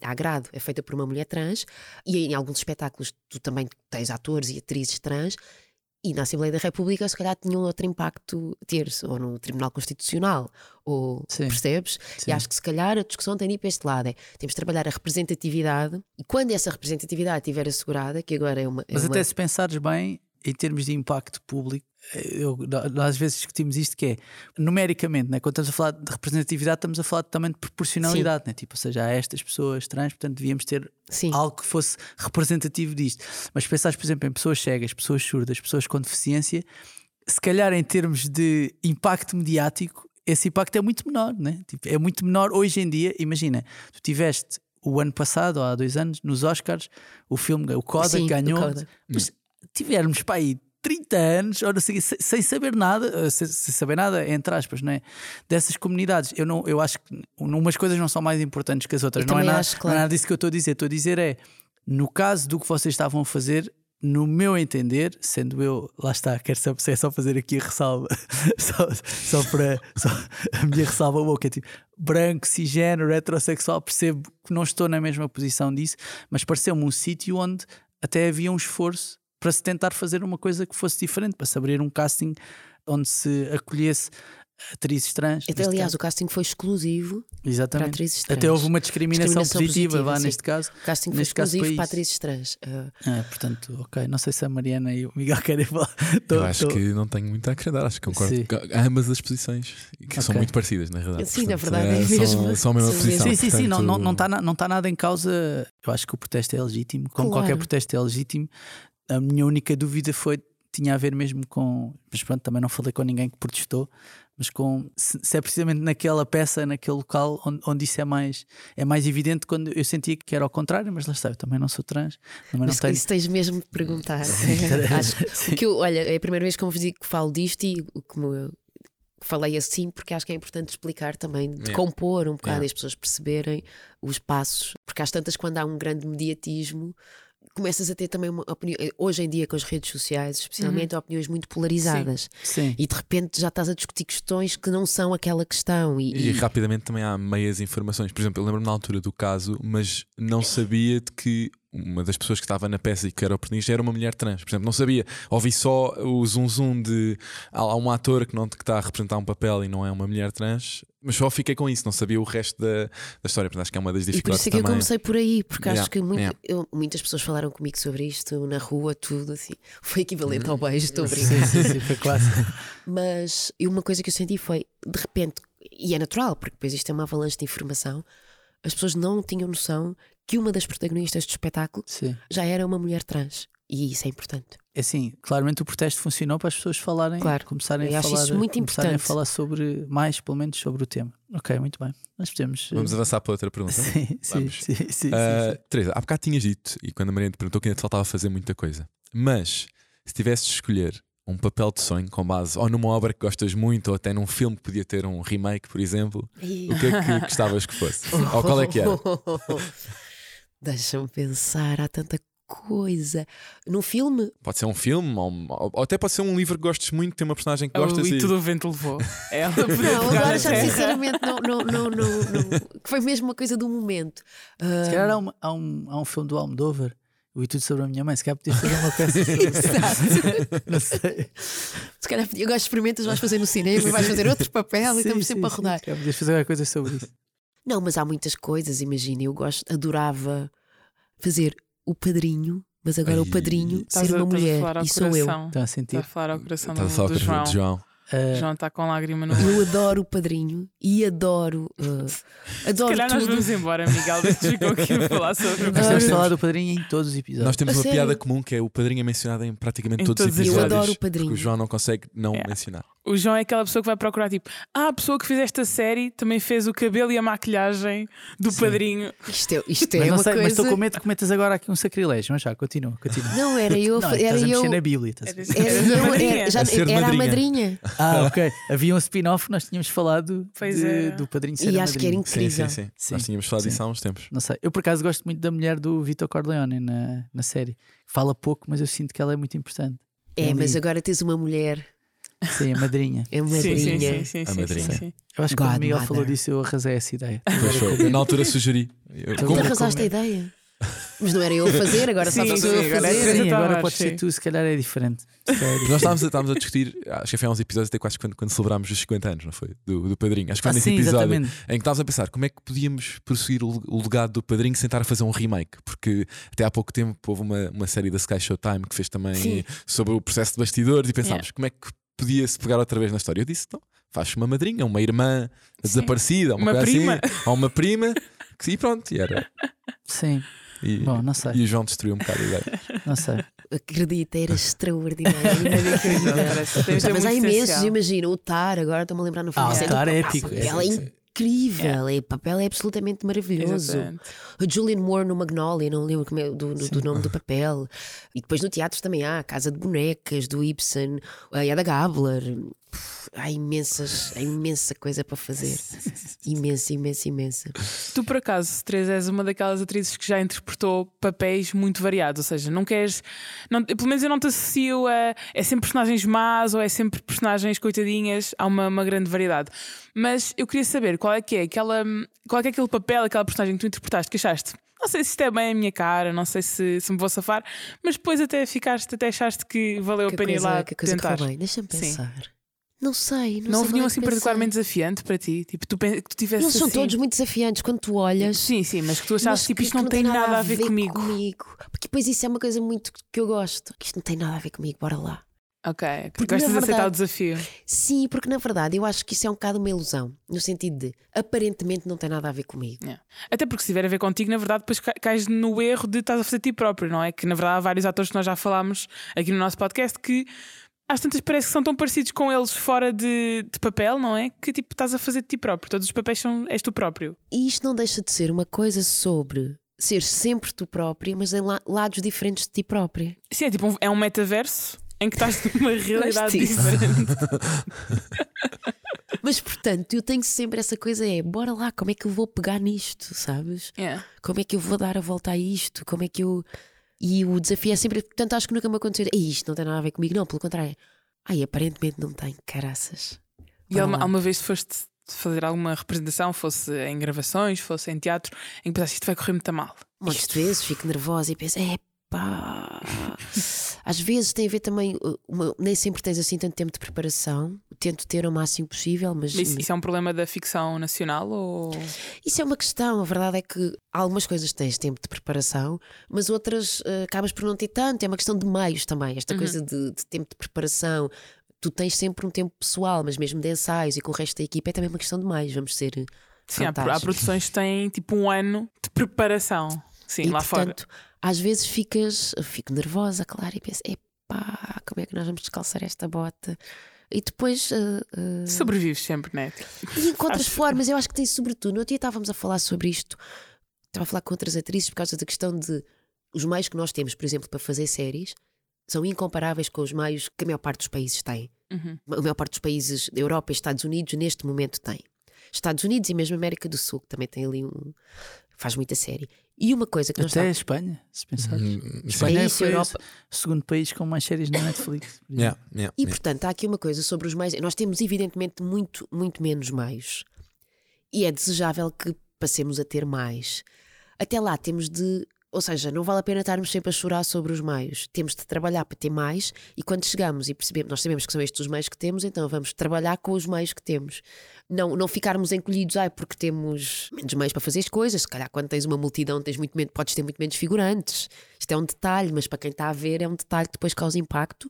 a Agrado, é feita por uma mulher trans, e em alguns espetáculos tu também tens atores e atrizes trans, e na Assembleia da República, se calhar, tinha um outro impacto ter-se, ou no Tribunal Constitucional, ou Sim. percebes? Sim. E acho que se calhar a discussão tem de ir para este lado: é temos de trabalhar a representatividade, e quando essa representatividade estiver assegurada, que agora é uma. é Mas uma- até se pensares bem, em termos de impacto público, eu, nós às vezes discutimos isto que é numericamente, né? quando estamos a falar de representatividade, estamos a falar também de proporcionalidade, né? tipo, ou seja, há estas pessoas trans, portanto devíamos ter Sim. algo que fosse representativo disto. Mas se pensares, por exemplo, em pessoas cegas, pessoas surdas, pessoas com deficiência, se calhar em termos de impacto mediático, esse impacto é muito menor, né? Tipo, é muito menor hoje em dia. Imagina, tu tiveste o ano passado, ou há dois anos, nos Oscars, o filme, o Coda, Sim, ganhou. Mas tivermos para aí 30 anos, sei, sem, sem saber nada, eh, sem, sem saber nada, entre aspas, não é? Dessas comunidades. Eu, não, eu acho que umas coisas não são mais importantes que as outras. Eu Não é, nada, acho, não é claro. nada disso que eu estou a dizer. Estou a dizer é, no caso do que vocês estavam a fazer, no meu entender, sendo eu, lá está, quero só, é só fazer aqui a ressalva, só, só para só, a minha ressalva boca, tipo, branco, cisgênero, heterossexual, percebo que não estou na mesma posição disso, mas pareceu-me um sítio onde até havia um esforço para se tentar fazer uma coisa que fosse diferente, para se abrir um casting onde se acolhesse atrizes trans. Até, aliás, caso. o casting foi exclusivo para Exatamente. atrizes trans. Até houve uma discriminação, Discriminação positiva, positiva, vá, sim. neste caso. O casting foi exclusivo foi para atrizes trans. Ah, Ah, portanto, ok. Não sei se a Mariana e o Miguel querem falar. Tô- Eu acho tô- que não tenho muito a acrescentar, acho que concordo Sim. com ambas as posições, que são Ok. muito parecidas, na realidade. Sim, na Portanto, verdade, é são- mesmo. São a mesma São posição. Sim, sim, sim, não, não, não, portanto, está na- não está nada em causa. Eu acho que o protesto é legítimo, como Claro. qualquer protesto é legítimo. A minha única dúvida foi tinha a ver mesmo com. Mas pronto, também não falei com ninguém que protestou, mas com se, se é precisamente naquela peça, naquele local onde, onde isso é mais, é mais evidente quando eu sentia que era ao contrário, mas lá está, eu também não sou trans, também não Mas tenho. isso tens mesmo de perguntar. Acho que eu, olha, é a primeira vez que eu vos digo que falo disto e como eu falei assim, porque acho que é importante explicar também, de Yeah. compor um bocado Yeah. e as pessoas perceberem os passos, porque às tantas, quando há um grande mediatismo. Começas a ter também uma opinião, hoje em dia com as redes sociais, especialmente, opiniões muito polarizadas. Sim. E de repente já estás a discutir questões que não são aquela questão. E, E e- rapidamente também há meias informações. Por exemplo, eu lembro-me na altura do caso, mas não sabia de que uma das pessoas que estava na peça e que era oportunista era uma mulher trans. Por exemplo, não sabia. Ouvi só o zum zum de há há um ator que, não, que está a representar um papel e não é uma mulher trans, mas só fiquei com isso, não sabia o resto da, da história. Portanto, acho que é uma das E por dificuldades isso é que eu também. comecei por aí, porque Yeah, acho que muito- yeah. eu- muitas pessoas falaram comigo sobre isto na rua, tudo assim. Foi equivalente ao beijo, estou a Sim, brincar. sim, sim, foi quase. Mas e uma coisa que eu senti foi, de repente, e é natural, porque depois isto é uma avalanche de informação, as pessoas não tinham noção que uma das protagonistas do espetáculo Sim. já era uma mulher trans. E isso é importante. É assim, claramente o protesto funcionou para as pessoas falarem, Claro. começarem, a falar, começarem a falar sobre mais, pelo menos, sobre o tema. Ok, muito bem. Nós podemos. eh, Vamos avançar para outra pergunta. Sim, sim, Vamos. sim, sim, sim, Ah, sim. Teresa, há bocado tinhas dito, e quando a Mariana te perguntou que ainda te faltava fazer muita coisa, mas se tivesses de escolher um papel de sonho com base ou numa obra que gostas muito, ou até num filme que podia ter um remake, por exemplo, o que é que gostavas que fosse? ou qual é que era? Deixa-me pensar, há tanta coisa. Num filme, Pode ser um filme, ou, ou até pode ser um livro que gostes muito, tem uma personagem que É o gostas e e. tudo o vento levou. Ela podia Não, agora já terra. sinceramente não, não, não, não, não- que foi mesmo uma coisa do momento. Ah, Se calhar há, uma- há um, há um filme do Almodóvar, o E Tudo Sobre a Minha Mãe. Se calhar podias fazer uma peça sobre isso. Não sei. se calhar agora experimentas, vais fazer no cinema e vais fazer outro papel e Sim, estamos sim, sempre a sim, rodar. Se calhar podias fazer alguma coisa sobre isso. Não, mas há muitas coisas, imagina, eu gosto, adorava fazer o padrinho, mas agora o Ai, padrinho Estás ser a- uma a mulher e sou eu. coração. Estão a sentir. Está a falar ao coração do, falar do o João. de João. Ah, João está com lágrima no olho. Eu adoro o padrinho e adoro. uh, Se adoro calhar nós tudo. vamos embora, Miguel. Deixa ficou aqui a falar sobre o nós de Ah. falar do padrinho em todos os episódios. Nós temos A uma sério? piada comum que é o padrinho é mencionado em praticamente Em todos, todos os os Eu episódios. adoro o padrinho. Porque o João não consegue não É. mencionar. O João é aquela pessoa que vai procurar, tipo, ah, a pessoa que fez esta série também fez o cabelo e a maquilhagem do padrinho. Isto é, isto é Mas, uma sei, mas coisa. estou com medo que cometas agora aqui um sacrilégio. Mas já, continua, continua. Não, era eu. Não, era estás a eu. mexer na Bíblia. estás a? Era- Era, Eras a eu, madrinha. era, já, A era a madrinha. madrinha. Ah, ok. Havia um spin-off que nós tínhamos falado Pois de- era. do padrinho ser E a acho que era madrinha. Sim, incrível. sim, sim, Sim. Nós tínhamos falado Sim. disso há uns tempos. Não sei. Eu por acaso gosto muito da mulher do Vitor Corleone na, na série. Fala pouco, mas eu sinto que ela é muito importante. É, Ali. mas agora tens uma mulher, Sim, a madrinha. é Sim, sim, madrinha. sim, sim, A sim, madrinha. sim, sim. Eu acho que quando o Miguel Godmother. falou disso, eu arrasei essa ideia. Eu, na altura sugeri. Eu- Tu como- arrasaste a ideia. Mas não era eu a fazer, agora só Sim, sou sim, eu a agora é fazer. Sim, agora pode ser tu, se calhar é diferente. Calhar é Nós estávamos, a- estávamos a discutir, acho que foi há uns episódios até quase quando, quando celebrámos os 50 anos, não foi? Do, do Padrinho. Acho que foi Ah, nesse sim, episódio exatamente. em que estávamos a pensar como é que podíamos prosseguir o, o legado do Padrinho sem estar a fazer um remake. Porque até há pouco tempo houve uma, uma série da Sky Showtime que fez também Sim. sobre o processo de bastidores e pensámos como é que podia-se pegar outra vez na história. Eu disse, não, faz uma madrinha, uma irmã desaparecida, uma, Uma coisa prima. assim, ou uma prima, que- e pronto, e era. Sim, E, bom, não sei. e o João destruiu um bocado a ideia. Não sei. Acredita, era extraordinário. Mas há imensos, imagina, o Tar, agora estou-me a lembrar no filme. Ah, o é Tar é épico, O é, incrível, é, o papel é absolutamente maravilhoso. Exatamente. A Julian Moore no Magnolia, não lembro é do, do- do nome do papel. E depois no teatro também há a Casa de Bonecas, do Ibsen, a Ada Gabler. Há imensas, há imensa coisa para fazer. Imensa, imensa, imensa. Tu, por acaso, Teresa, és uma daquelas atrizes que já interpretou papéis muito variados, ou seja, não queres. Não, pelo menos eu não te associo a. É sempre personagens más ou é sempre personagens coitadinhas, há uma, uma grande variedade. Mas eu queria saber qual é que é aquela. Qual é que é aquele papel, aquela personagem que tu interpretaste, que achaste. Não sei se isto é bem a minha cara, não sei se, se me vou safar, mas depois até ficaste, até achaste que valeu Que a pena ir coisa, lá que coisa tentar. correu bem. Deixa-me Sim. Não sei. Não, Não sei nenhum é assim particularmente desafiante para ti? Tipo, tu, que tu tivesse Eles são assim- todos muito desafiantes quando tu olhas. Sim, sim, mas que tu achaste tipo que- isto que não, tem nada a ver, comigo. Porque depois isso é uma coisa muito que eu gosto. Que isto não tem nada a ver comigo, bora lá. Ok. Porque, gostas de aceitar o desafio. Sim, porque na verdade eu acho que isso é um bocado uma ilusão. No sentido de aparentemente não tem nada a ver comigo. Yeah. Até porque se tiver a ver contigo, na verdade, depois ca- cais no erro de estás a fazer ti próprio, não é? Que na verdade há vários atores que nós já falámos aqui no nosso podcast que às tantas parece que são tão parecidos com eles fora de, de papel, não é? Que tipo estás a fazer de ti próprio. Todos os papéis são és tu próprio. E isto não deixa de ser uma coisa sobre ser sempre tu própria, mas em la- lados diferentes de ti própria. Sim, é tipo um, é um metaverso em que estás numa realidade disso? diferente. Mas portanto, eu tenho sempre essa coisa: é bora lá, como é que eu vou pegar nisto, sabes? Yeah. Como é que eu vou dar a volta a isto? Como é que eu. E o desafio é sempre. Portanto, acho que nunca me aconteceu. "Ei, Isto não tem nada a ver comigo, não, pelo contrário. Ai, aparentemente não tem, caraças. E Bora alguma, lá. alguma vez foste fazer alguma representação, fosse em gravações, fosse em teatro, em que pensaste isto vai correr muito mal. Muitas vezes fico nervosa e penso, é pá. Às vezes tem a ver também, uh, uma- nem sempre tens assim tanto tempo de preparação. Tento ter o máximo possível, mas Isso, isso é um problema da ficção nacional ou. isso é uma questão. A verdade é que algumas coisas tens tempo de preparação, mas outras uh, acabas por não ter tanto. É uma questão de meios também. Esta Uhum. coisa de, de tempo de preparação. Tu tens sempre um tempo pessoal, mas mesmo de ensaios e com o resto da equipa é também uma questão de meios. Vamos ser. Sim, há, há produções que têm tipo um ano de preparação. Sim, e lá fora. Às vezes ficas, fico nervosa, claro, e penso, epá, como é que nós vamos descalçar esta bota? E depois uh, uh, Sobrevives sempre, né? e encontras formas, eu acho que tem sobretudo. No outro dia estávamos a falar sobre isto, estava a falar com outras atrizes por causa da questão de os meios que nós temos, por exemplo, para fazer séries, são incomparáveis com os meios que a maior parte dos países tem. Uhum. A maior parte dos países da Europa e Estados Unidos neste momento tem. Estados Unidos e mesmo América do Sul, que também tem ali um. faz muita série. E uma coisa que nós Até a Espanha, se pensares. Hum. Espanha É isso, foi Europa. o segundo país com mais séries na Netflix. Yeah, yeah, E yeah. portanto, há aqui uma coisa sobre os meios. Nós temos, evidentemente, muito, muito menos meios. E é desejável que passemos a ter mais. Até lá temos de. Ou seja, não vale a pena estarmos sempre a chorar sobre os meios. Temos de trabalhar para ter mais e quando chegamos e percebemos, nós sabemos que são estes os meios que temos, então vamos trabalhar com os meios que temos. Não, não ficarmos encolhidos, ai, porque temos menos meios para fazer as coisas. Se calhar quando tens uma multidão tens muito menos, podes ter muito menos figurantes. Isto é um detalhe, mas para quem está a ver é um detalhe que depois causa impacto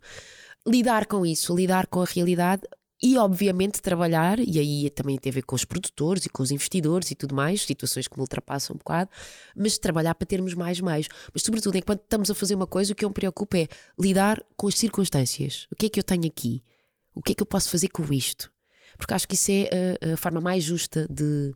lidar com isso, lidar com a realidade E, obviamente, trabalhar, e aí também tem a ver com os produtores e com os investidores e tudo mais, situações que me ultrapassam um bocado, mas trabalhar para termos mais meios. Mas, sobretudo, enquanto estamos a fazer uma coisa, o que eu me preocupo é lidar com as circunstâncias. O que é que eu tenho aqui? O que é que eu posso fazer com isto? Porque acho que isso é a, a forma mais justa de,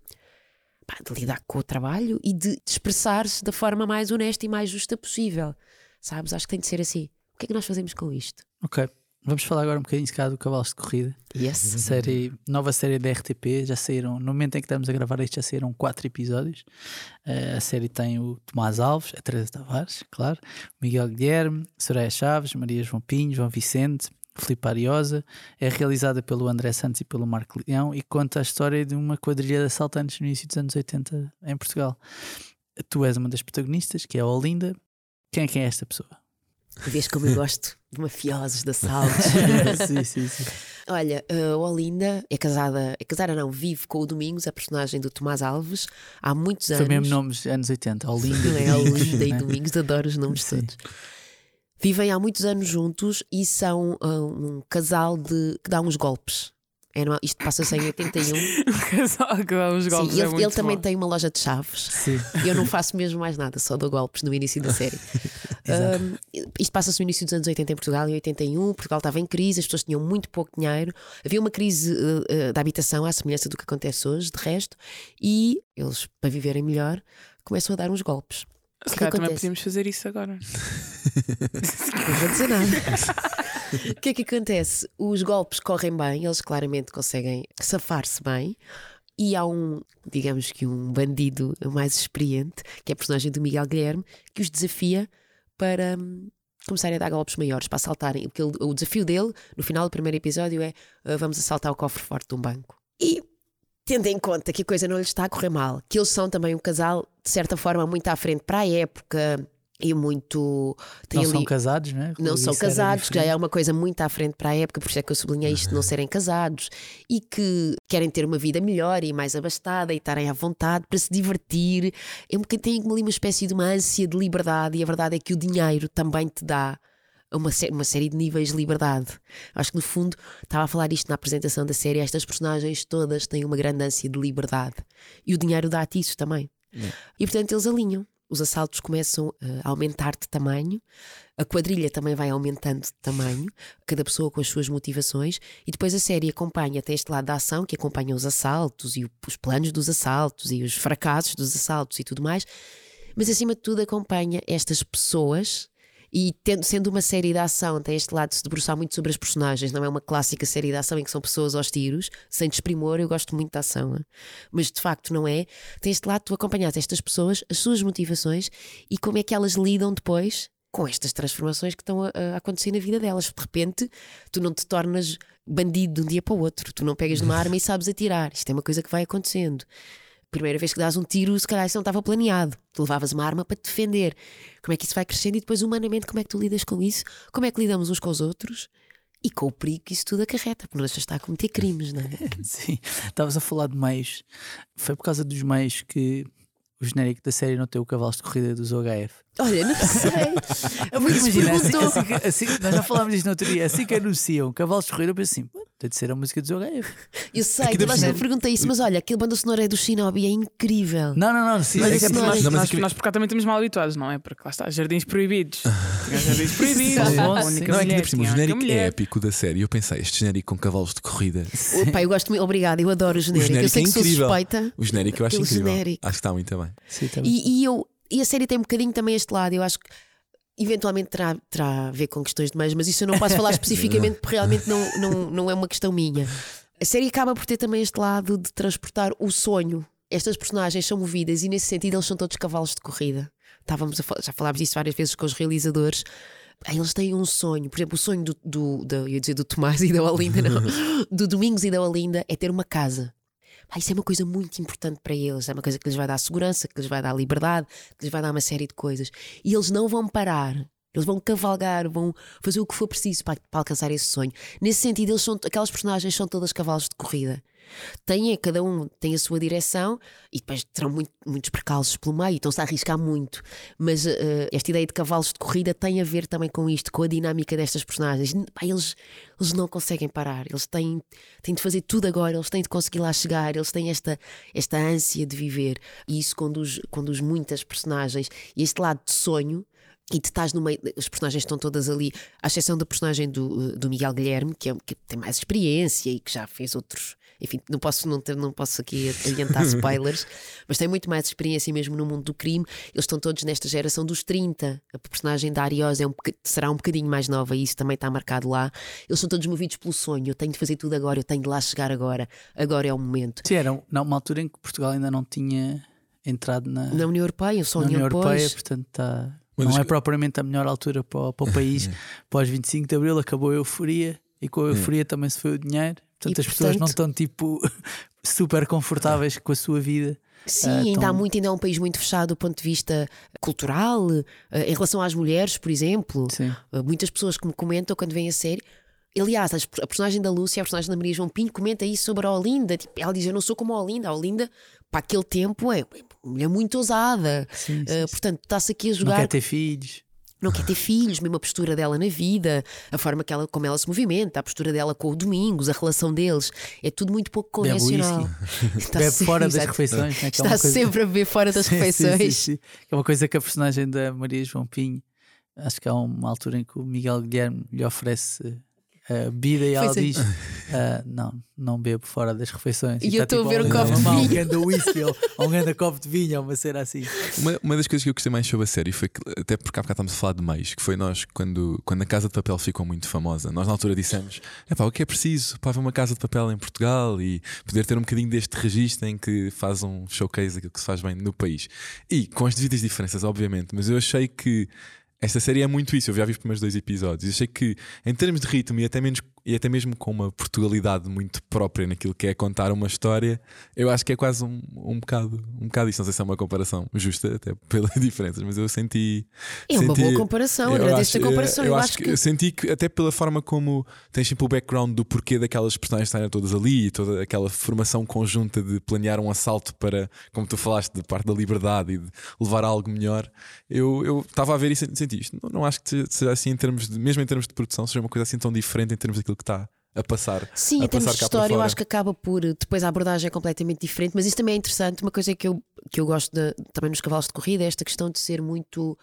pá, de lidar com o trabalho e de expressar-se da forma mais honesta e mais justa possível. Sabes? Acho que tem de ser assim. O que é que nós fazemos com isto? Ok. Vamos falar agora um bocadinho se calhar, do Cavalos de Corrida. Yes. Série, nova série da RTP. Já saíram, no momento em que estamos a gravar isto, já saíram quatro episódios. Eh, a série tem o Tomás Alves, a Teresa Tavares, claro, Miguel Guilherme, Soraya Chaves, Maria João Pinho, João Vicente, Filipe Ariosa. É realizada pelo André Santos e pelo Marco Leão e conta a história de uma quadrilha de assaltantes no início dos anos 80 em Portugal. Tu és uma das protagonistas, que é a Olinda. Quem é, quem é esta pessoa? Vês como eu gosto de mafiosos, de assaltos. sim, sim, sim. Olha, a Olinda é casada, é casada não, vive com o Domingos, a personagem do Tomás Alves, há muitos Foi anos. mesmo nomes anos 80. Olinda, Não é Olinda e né? Domingos, adoro os nomes Sim. todos. Vivem há muitos anos juntos e são ah, um casal de que dá uns golpes. É, não- isto passa-se em 81. O dá os golpes. Sim, é ele, muito ele também bom. tem uma loja de chaves. Sim. Eu não faço mesmo mais nada, só dou golpes no início da série. Um, isto passa-se no início dos anos 80 em Portugal, em 81. Portugal estava em crise, as pessoas tinham muito pouco dinheiro. Havia uma crise uh, uh, da habitação, à semelhança do que acontece hoje, de resto. E eles, para viverem melhor, começam a dar uns golpes. O Se é calhar também acontece? podíamos fazer isso agora. Não vou dizer nada. O que é que acontece? Os golpes correm bem, eles claramente conseguem safar-se bem. E há um, digamos que um bandido mais experiente, que é a personagem do Miguel Guilherme, que os desafia para hum, começarem a dar golpes maiores, para assaltarem. Porque ele- o desafio dele, no final do primeiro episódio, é ah, vamos assaltar o cofre forte de um banco. E tendo em conta que a coisa não lhes está a correr mal, que eles são também um casal, de certa forma, muito à frente para a época e muito. Não são ali- casados, né? não Isso são casados, que já é uma coisa muito à frente para a época, por isso é que eu sublinhei isto de não serem casados e que querem ter uma vida melhor e mais abastada e estarem à vontade para se divertir. É um bocadinho ali uma espécie de uma ânsia de liberdade e a verdade é que o dinheiro também te dá. Uma, sé- uma série de níveis de liberdade. Acho que no fundo estava a falar isto na apresentação da série. Estas personagens todas têm uma grande ânsia de liberdade e o dinheiro dá-te isso também. E portanto eles alinham. Os assaltos começam eh, a aumentar de tamanho, a quadrilha também vai aumentando de tamanho, cada pessoa com as suas motivações, e depois a série acompanha, tem este lado da ação que acompanha os assaltos e os planos dos assaltos e os fracassos dos assaltos e tudo mais, mas acima de tudo acompanha estas pessoas. E tendo- sendo uma série de ação, tem este lado de se debruçar muito sobre as personagens, não é uma clássica série de ação em que são pessoas aos tiros, sem desprimor, eu gosto muito da ação, hein? mas de facto não é. Tem este lado tu acompanhas estas pessoas, as suas motivações e como é que elas lidam depois com estas transformações que estão a, a acontecer na vida delas. De repente, tu não te tornas bandido de um dia para o outro, tu não pegas numa arma e sabes atirar. Isto é uma coisa que vai acontecendo. Primeira vez que dás um tiro, se calhar isso não estava planeado. Tu levavas uma arma para te defender. Como é que isso vai crescendo e depois, humanamente, como é que tu lidas com isso? Como é que lidamos uns com os outros? E com o perigo que isso tudo acarreta, porque não de estar a cometer crimes, não é? Sim, estavas a falar de meios. Foi por causa dos meios que o genérico da série não tem o cavalo de corrida dos OHF. Olha, não sei. Porque Isso imagina, assim, perguntou. assim que- assim- nós já falámos disto no outro dia, assim que anunciam cavalos de corrida, eu penso assim, "Pô, tem de ser a música dos OHF. Eu sei, Aqui a gente ser- pergunta isso, mas olha, aquele banda sonora é do Shinobi, é incrível. Não, não, não, sim, Mas é isso não é- Nós, Não, mas nós, nós por cá também estamos mal habituados, não é? Porque lá está, jardins proibidos. Tinha jardins proibidos. Sim. a única Não é que mulher, ainda por cima, o tinha a única genérico é mulher. épico da série. Eu pensei, este genérico com cavalos de corrida. Opa, eu gosto muito, obrigada, eu adoro o genérico. genérico eu sei é que sou incrível. suspeita. O genérico eu acho Aquele incrível. genérico. Acho que está muito bem. Sim, também. E, e eu, e a série tem um bocadinho também este lado, eu acho que eventualmente terá, terá a ver com questões de meios, mas isso eu não posso falar especificamente porque realmente não, não, não é uma questão minha. A série acaba por ter também este lado de transportar o sonho. Estas personagens são movidas e nesse sentido eles são todos cavalos de corrida. Estávamos a já falámos disso várias vezes com os realizadores. Eles têm um sonho, por exemplo, o sonho do, do, da- eu ia dizer do Tomás e da Olinda, não, do Domingos e da Olinda é ter uma casa. Pá, isso é uma coisa muito importante para eles. É uma coisa que lhes vai dar segurança, que lhes vai dar liberdade, que lhes vai dar uma série de coisas. E eles não vão parar Eles vão cavalgar, vão fazer o que for preciso para, para alcançar esse sonho. Nesse sentido, eles são, aquelas personagens são todas cavalos de corrida. Têm, cada um tem a sua direção e depois terão muito, muitos percalços pelo meio, estão-se a arriscar muito. Mas uh, esta ideia de cavalos de corrida tem a ver também com isto, com a dinâmica destas personagens. Pá, eles, eles não conseguem parar, eles têm, têm de fazer tudo agora, eles têm de conseguir lá chegar, eles têm esta, esta ânsia de viver e isso conduz, conduz muitas personagens. E este lado de sonho e tu estás no meio, as personagens estão todas ali, à exceção da personagem do, do Miguel Guilherme, que, é, que tem mais experiência e que já fez outros. Enfim, não posso, não, ter, não posso aqui adiantar spoilers, mas tem muito mais experiência mesmo no mundo do crime. Eles estão todos nesta geração dos 30. A personagem da Ariosa é um, será um bocadinho mais nova e isso também está marcado lá. Eles são todos movidos pelo sonho. Eu tenho de fazer tudo agora, eu tenho de lá chegar agora. Agora é o momento. Sim, era uma altura em que Portugal ainda não tinha entrado na, na União Europeia, só na União Europeia, portanto está não é propriamente a melhor altura para o, para o país. Pós 25 de Abril acabou a euforia e com a euforia também se foi o dinheiro. Portanto, E, as pessoas portanto- não estão tipo super confortáveis com a sua vida. Sim, Ah, ainda há muito, ainda é um país muito fechado do ponto de vista cultural, eh, em relação às mulheres, por exemplo. Sim. Uh, Muitas pessoas que me comentam quando vêm a série. Aliás, as- a personagem da Lúcia, a personagem da Maria João Pinto, comenta isso sobre a Olinda. Tipo, ela diz: Eu não sou como a Olinda. A Olinda, para aquele tempo, é mulher muito ousada. Sim, sim, Uh, portanto, está-se aqui a Não jogar. quer ter filhos. não quer ter filhos, mesmo a postura dela na vida, a forma que ela, como ela se movimenta, a postura dela com o Domingos, a relação deles. É tudo muito pouco convencional. Está Bebe sempre- fora das exato. refeições. Né? é Está uma coisa- sempre a beber fora das Sim, sim, refeições. sim, sim. É uma coisa que a personagem da Maria João Pinho, acho que há uma altura em que o Miguel Guilherme lhe oferece a bebida e ela Foi diz: ah, Não, não bebo fora das refeições. E eu tá estou a tipo, ver um "Oh, copo de mamá, Um vinho." grande whisky ou ou um grande copo de vinho, ou uma cena assim. Uma, uma das coisas que eu gostei mais sobre a série foi que, até porque há bocado estamos a falar de meios, que foi nós, quando, quando a Casa de Papel ficou muito famosa, nós na altura dissemos: é pá, o que é preciso para haver uma Casa de Papel em Portugal e poder ter um bocadinho deste registro em que faz um showcase daquilo que se faz bem no país. E com as devidas diferenças, obviamente, mas eu achei que. Esta série é muito isso, eu já vi os primeiros dois episódios. e Achei que, em termos de ritmo e até, menos, e até mesmo com uma Portugalidade muito própria naquilo que é contar uma história, eu acho que é quase um, um, bocado, um bocado isso. Não sei se é uma comparação justa, até pelas diferenças, mas eu senti. É uma senti- boa comparação, eu agradeço a comparação. Eu, acho que, eu senti que, até pela forma como tens sempre o background do porquê daquelas personagens estarem todas ali e toda aquela formação conjunta de planear um assalto para, como tu falaste, de parte da liberdade e de levar a algo melhor. Eu eu estava a ver e senti senti isto. Não, não acho que seja assim, em termos de, mesmo em termos de produção, seja uma coisa assim tão diferente em termos daquilo que está a passar. Sim, a em termos de história, eu acho que acaba por. Depois a abordagem é completamente diferente, mas isso também é interessante. Uma coisa que eu, que eu gosto de- também nos cavalos de corrida é esta questão de ser muito.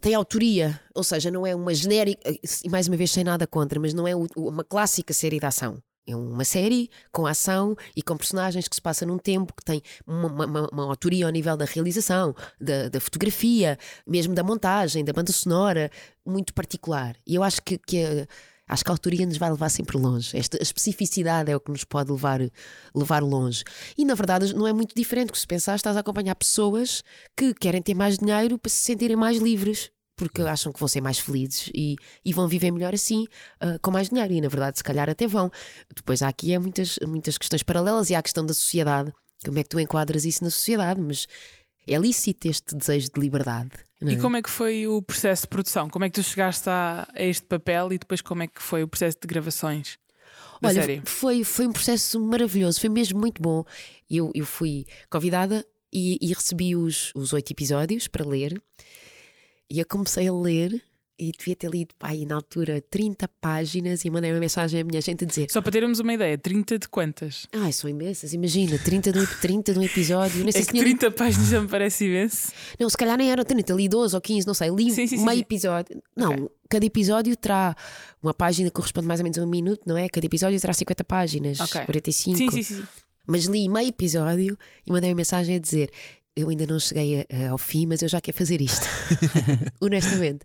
Tem autoria, ou seja, não é uma genérica, e mais uma vez sem nada contra, mas não é uma clássica série de ação. É uma série com ação e com personagens que se passa num tempo que tem uma, uma- uma- uma autoria ao nível da realização, da, da fotografia, mesmo da montagem, da banda sonora, muito particular. E eu acho que, que a, acho que a autoria nos vai levar sempre longe. Esta especificidade é o que nos pode levar, levar longe. E na verdade não é muito diferente, porque se pensar, estás a acompanhar pessoas que querem ter mais dinheiro para se sentirem mais livres. Porque acham que vão ser mais felizes e, e vão viver melhor assim, ah, com mais dinheiro. E na verdade, se calhar até vão. Depois há aqui é muitas, muitas questões paralelas e há a questão da sociedade. Como é que tu enquadras isso na sociedade? Mas é lícito este desejo de liberdade. Não E é? como é que foi o processo de produção? Como é que tu chegaste a, a este papel e depois como é que foi o processo de gravações da Olha, série? foi, foi um processo maravilhoso, foi mesmo muito bom. Eu, eu fui convidada e, e recebi os, os oito episódios para ler. E eu comecei a ler e devia ter lido, pai, na altura, 30 páginas e mandei uma mensagem à minha gente a dizer: Só para termos uma ideia, 30 de quantas? Ai, são imensas, imagina, 30 de um, 30 de um episódio. Nem sei É se que tinha lido- 30 páginas já me parece imenso. Não, se calhar nem eram 30, li 12 ou 15, não sei, li Sim, sim, meio sim. episódio. Não, Ok. cada episódio terá uma página que corresponde mais ou menos a um minuto, não é? Cada episódio terá 50 páginas, Ok. 45. Sim, sim, sim. Mas li meio episódio e mandei uma mensagem a dizer: Eu ainda não cheguei a- a- ao fim, mas eu já quero fazer isto. Honestamente.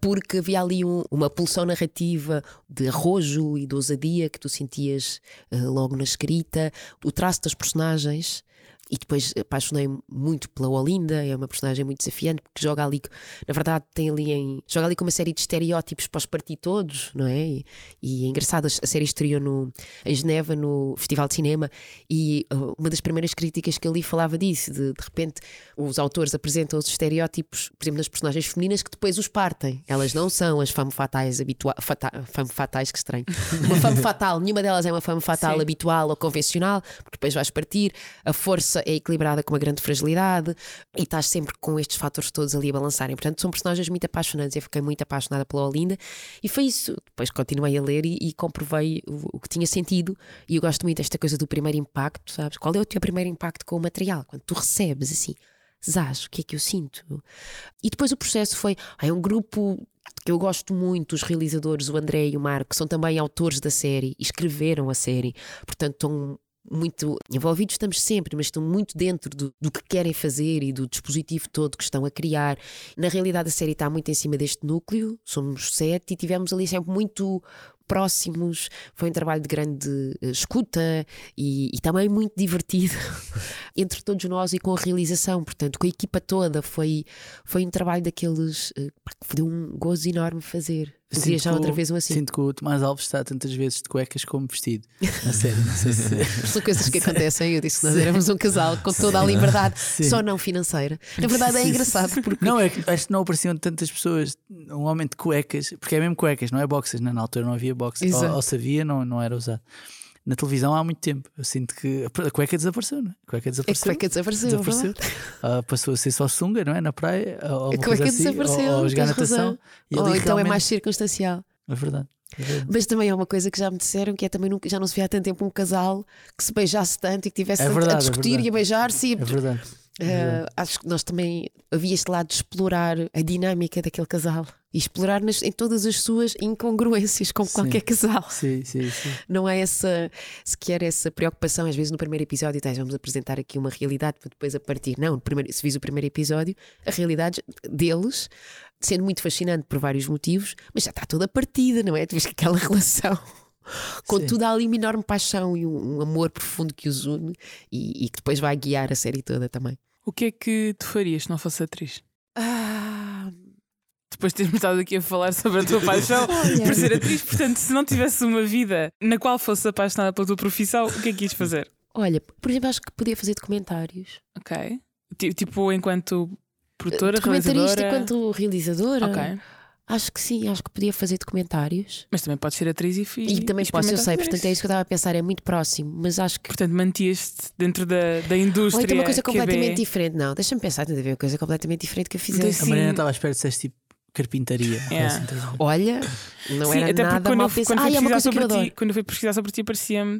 Porque havia ali um- uma pulsão narrativa de arrojo e de ousadia que tu sentias eh, logo na escrita, o traço das personagens. E depois apaixonei muito pela Olinda, é uma personagem muito desafiante, porque joga ali, na verdade, tem ali em. joga ali com uma série de estereótipos para os partir todos, não é? E, e é engraçado, a série estreou no, em Geneva, no Festival de Cinema, e uh, uma das primeiras críticas que ali falava disso, de de repente os autores apresentam os estereótipos, por exemplo, nas personagens femininas, que depois os partem. Elas não são as femme fatais habituais. Fata, femme fatais, que estranho. Uma femme fatal, nenhuma delas é uma femme fatal Sim. habitual ou convencional, porque depois vais partir. A é equilibrada com uma grande fragilidade e estás sempre com estes fatores todos ali a balançarem. Portanto, são personagens muito apaixonantes. Eu fiquei muito apaixonada pela Olinda e foi isso. Depois continuei a ler e, e comprovei o, o que tinha sentido. E eu gosto muito desta coisa do primeiro impacto, sabes? Qual é o teu primeiro impacto com o material? Quando tu recebes assim, Zaz, o que é que eu sinto? E depois o processo foi. É um grupo que eu gosto muito, os realizadores, o André e o Marco, são também autores da série escreveram a série, portanto estão muito envolvidos, estamos sempre, mas estão muito dentro do, do que querem fazer e do dispositivo todo que estão a criar. Na realidade, a série está muito em cima deste núcleo, somos sete e tivemos ali sempre muito próximos. Foi um trabalho de grande eh, escuta e, e também muito divertido entre todos nós e com a realização, portanto, com a equipa toda. Foi, foi um trabalho daqueles eh, que deu um gozo enorme fazer. Sinto já outra o- vez um assim. Sinto que o Tomás Alves está tantas vezes de cuecas como vestido. Na série, não sei se. São coisas que acontecem. Eu disse que nós éramos um casal com toda a liberdade, só não financeira. Na verdade, é engraçado porque Não, é que acho que não apareciam tantas pessoas, um homem de cuecas, porque é mesmo cuecas, não é boxers, né? na altura não havia boxers, ou, ou se havia, não, não era usado. Na televisão há muito tempo. Eu sinto que a cueca desapareceu, não é? A cueca a desapareceu. cueca desapareceu. é desapareceu. Ah, passou a ser só sunga, não é? Na praia, ou A cueca assim, desapareceu, ou, ou jogar natação. Ou então é realmente- mais circunstancial. É verdade. é verdade. Mas também é uma coisa que já me disseram que é também nunca, já não se via há tanto tempo um casal que se beijasse tanto e que tivesse É a é discutir e a beijar-se. a- É verdade. Eh, acho que nós também havia este lado de explorar a dinâmica daquele casal e explorar nas- em todas as suas incongruências, como Sim. qualquer casal. Sim, sim, sim. Não há essa sequer essa preocupação. Às vezes no primeiro episódio tens, vamos apresentar aqui uma realidade para depois a partir. Não, no primeiro, se vis o primeiro episódio, a realidade deles, sendo muito fascinante por vários motivos, mas já está toda partida, não é? Tu vês que aquela relação. Contudo, há ali uma enorme paixão e um, um amor profundo que os une e, e que depois vai guiar a série toda também. O que é que tu farias se não fosse atriz? Ah, Depois de termos estado aqui a falar sobre a tua paixão por ser atriz, portanto, se não tivesse uma vida na qual fosse apaixonada pela tua profissão, o que é que ias fazer? olha, por exemplo, acho que podia fazer documentários. Ok. Ti- Tipo, enquanto produtora, Documentarista realizadora. enquanto realizadora. Ok. Acho que sim, acho que podia fazer documentários. Mas também podes ser atriz e fi- E, também posso, eu sei, portanto é isso que eu estava a pensar, é muito próximo, mas acho que. Portanto, mantias-te dentro da, da indústria. Ou então uma coisa QB. completamente diferente. Não, deixa-me pensar, tem de haver uma coisa completamente diferente que eu fizesse. A Mariana estava à espera de disseste tipo carpintaria. Yeah. assim, estás a ver? Olha, não Sim, era até nada quando mal eu, quando Ah, fui é uma pesquisar sobre ti, quando eu fui pesquisar sobre ti, parecia-me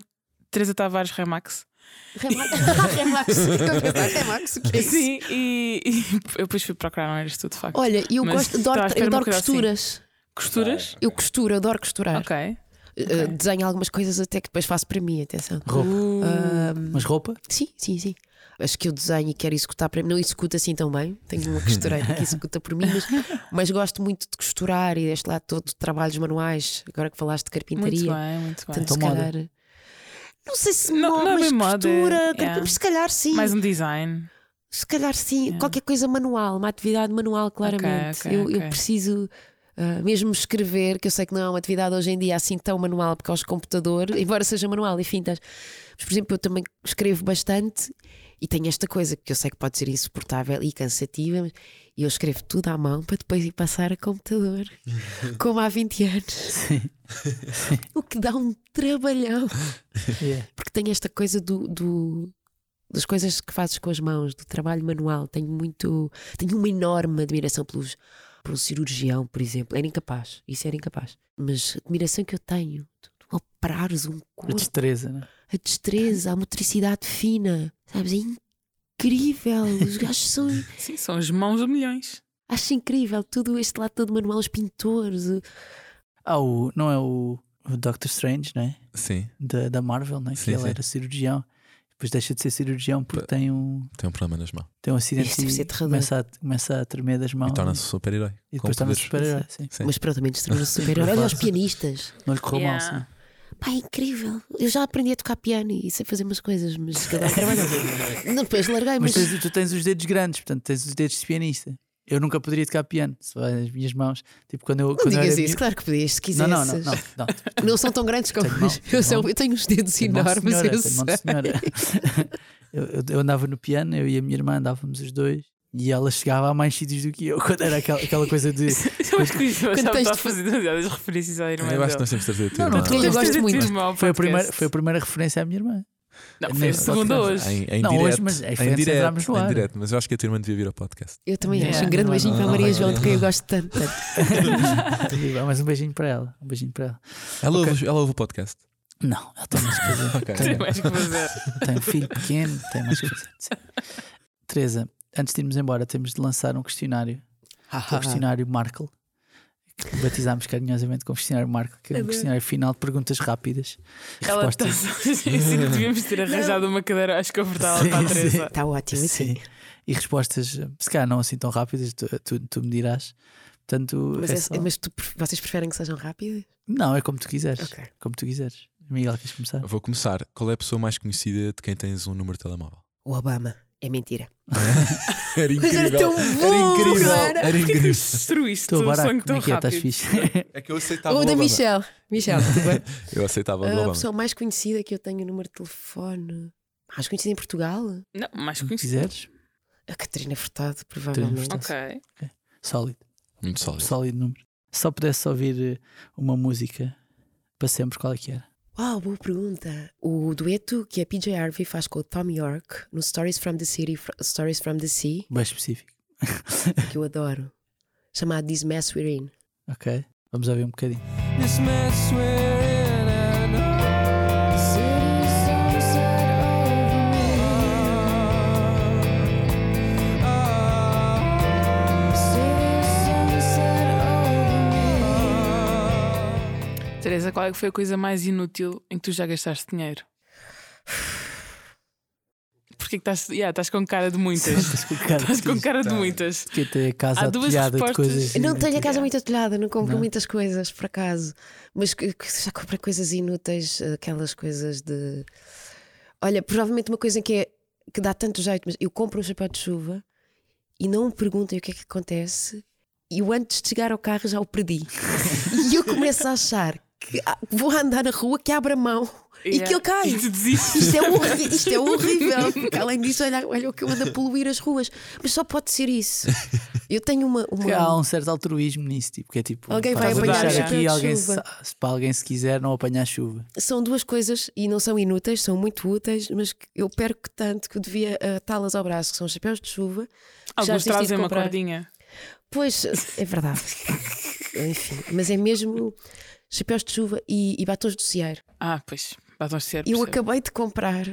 Teresa Tavares Remax. Remax, Remax, o que é isso? Sim, e, e eu depois fui procurar, não eras tu de facto. Olha, eu Mas gosto, adoro, eu adoro assim. costuras. Costuras? Eu costuro, adoro costurar. Ok. Uh, desenho algumas coisas até que depois faço para mim, atenção. Roupa. Uh, Mas roupa? Sim, sim, sim. Acho que eu desenho e quero executar para mim. Não executo assim tão bem. Tenho uma costureira que executa por mim, mas, mas gosto muito de costurar e deste lado todo de trabalhos manuais. Agora que falaste de muito carpintaria. bem, muito bem. Portanto, se calhar. Não sei se Não- não é mas moda, costura, é- yeah. se calhar sim. Mais um design. Se calhar sim. Yeah. Qualquer coisa manual, uma atividade manual, claramente. ok, eu, eu ok. preciso. Ah, mesmo escrever, que eu sei que não é uma atividade hoje em dia assim tão manual, porque aos computador, embora seja manual, enfim, estás- mas por exemplo, eu também escrevo bastante e tenho esta coisa que eu sei que pode ser insuportável e cansativa, mas eu escrevo tudo à mão para depois ir passar a computador, como há 20 anos, Sim. o que dá um trabalhão, Yeah. porque tenho esta coisa do. do- das coisas que fazes com as mãos, do trabalho manual, tenho muito, tenho uma enorme admiração pelos, por um cirurgião, por exemplo. Era incapaz, isso era incapaz. Mas a admiração que eu tenho, de tu operares um A corpo, destreza, né? a destreza, a motricidade fina, sabes? É incrível. Os gajos são. Sim, são as mãos a milhões. Acho incrível tudo este lado todo manual, os pintores. o- Ah, o, não é o, o Doctor Strange, né? Sim, Da, da Marvel, né? Sim, que ele sim. era cirurgião. Depois deixa de ser cirurgião porque tem um, tem um problema nas mãos. tem um acidente Isso deve ser e começa a, começa a tremer das mãos. E torna-se super-herói. E depois torna-se super-herói. sim. Sim. Mas pronto, também destruir super Olha os pianistas. Não lhe correu Yeah. mal, sim. Pá, é incrível. Eu já aprendi a tocar piano e sei fazer umas coisas, mas agora trabalho. Não, depois larguei, Mas mas. tens- tu tens os dedos grandes, portanto tens os dedos de pianista. Eu nunca poderia tocar piano, só as minhas mãos. Tipo, quando eu. Não quando eu digas era isso, miúdo- claro que podias, se Não, quisesses. não, não, não, não. Não são tão grandes como Tenho mão, eu, tenho sou- eu tenho uns dedos de enormes, senhora, eu sei. senhora. eu, eu- eu andava no piano, eu e a minha irmã andávamos os dois. E ela chegava a mais sítios do que eu, quando era aquela, aquela coisa de. Eu acho que isso Quando já tens de fazer demasiadas referências à irmã Eu acho que nós temos de trazer a tua Não, não, irmã. tu- Eu gosto muito. irmã Foi a, primeira, foi a primeira referência à minha irmã. Não, foi a segunda hoje. Em, em Não, direto, hoje, mas é em direto, entramos no em direto, mas eu acho que a tua irmã devia vir ao podcast. Eu também Yeah, acho. Um grande não, beijinho não, para a Maria não, João, de quem eu gosto tanto. tanto. Mas um beijinho para ela. Um beijinho para ela. Ela, Ok. ouve, ela ouve o podcast. Não, ela tem mais que fazer. Ok. Tem mais que fazer. Tem um filho pequeno, tem mais que fazer. Teresa, antes de irmos embora, temos de lançar um questionário. que é o questionário Markle. Que batizámos carinhosamente como questionário Markle, que é um questionário final de perguntas rápidas e Ela está respostas. que devíamos ter arranjado uma cadeira acho confortável para a Sim, Teresa. sim. Está ótimo, assim. Sim. E respostas, se calhar não assim tão rápidas, tu, tu, tu me dirás. Portanto, Mas, é é- só- mas tu, vocês preferem que sejam rápidas? não, é como tu quiseres. Ok. Como tu quiseres. Miguel, queres começar? Vou começar. Qual é a pessoa mais conhecida de quem tens um número de telemóvel? O Obama. É mentira. Era Mas era tão bom, cara. Era Porquê que incrível. destruíste Estou o sonho como tão é que é? Estás rápido? fixe? É que eu aceitava Ou o da Obama. Michelle. Michelle? Eu aceitava o A Obama. pessoa mais conhecida que eu tenho o número de telefone. Mais conhecida em Portugal? Não, mais Como conhecido. quiseres. A Catarina Furtado, provavelmente. Furtado. Ok. Sólido. Muito sólido. Sólido número. Se só pudesse ouvir eh, uma música para sempre, qual é que era? Uau, boa pergunta. O dueto que a PJ Harvey faz com o Tom York no Stories from the City, Stories from the Sea, Bem específico. que eu adoro, chamado This Mess We're In. Ok? Vamos ouvir um bocadinho. Teresa, qual é que foi a coisa mais inútil em que tu já gastaste dinheiro? Porquê que estás, yeah, estás com cara de muitas? Estás com cara Estás com de- cara de muitas. Que tem a casa Há duas atilhada de respostas. coisas. Eu não tenho a casa muito atalhada, não compro Não? muitas coisas, por acaso. Mas já comprei coisas inúteis, aquelas coisas de. Olha, provavelmente uma coisa que, é, que dá tanto jeito, mas eu compro um chapéu de chuva e não me perguntem o que é que acontece. E eu antes de chegar ao carro já o perdi. e eu começo a achar que ah, vou andar na rua que abre a mão e Yeah. que ele cai. E desistes. Isto é, horri- isto é horrível, porque além disso, olha, olha o que eu ando a poluir as ruas. Mas só pode ser isso. Eu tenho uma. uma... Há um certo altruísmo nisso, tipo, que é tipo, Alguém vai apanhar o aqui, alguém chuva. se, se para alguém se quiser não apanhar chuva. São duas coisas e não são inúteis, são muito úteis, mas eu perco tanto que eu devia atá-las ao braço, que são chapéus de chuva. Alguns trazem uma cordinha. Pois, é verdade. Enfim, mas é mesmo chapéus de chuva e, e batons de cieiro. Ah, pois. Batons de ser. Eu acabei de comprar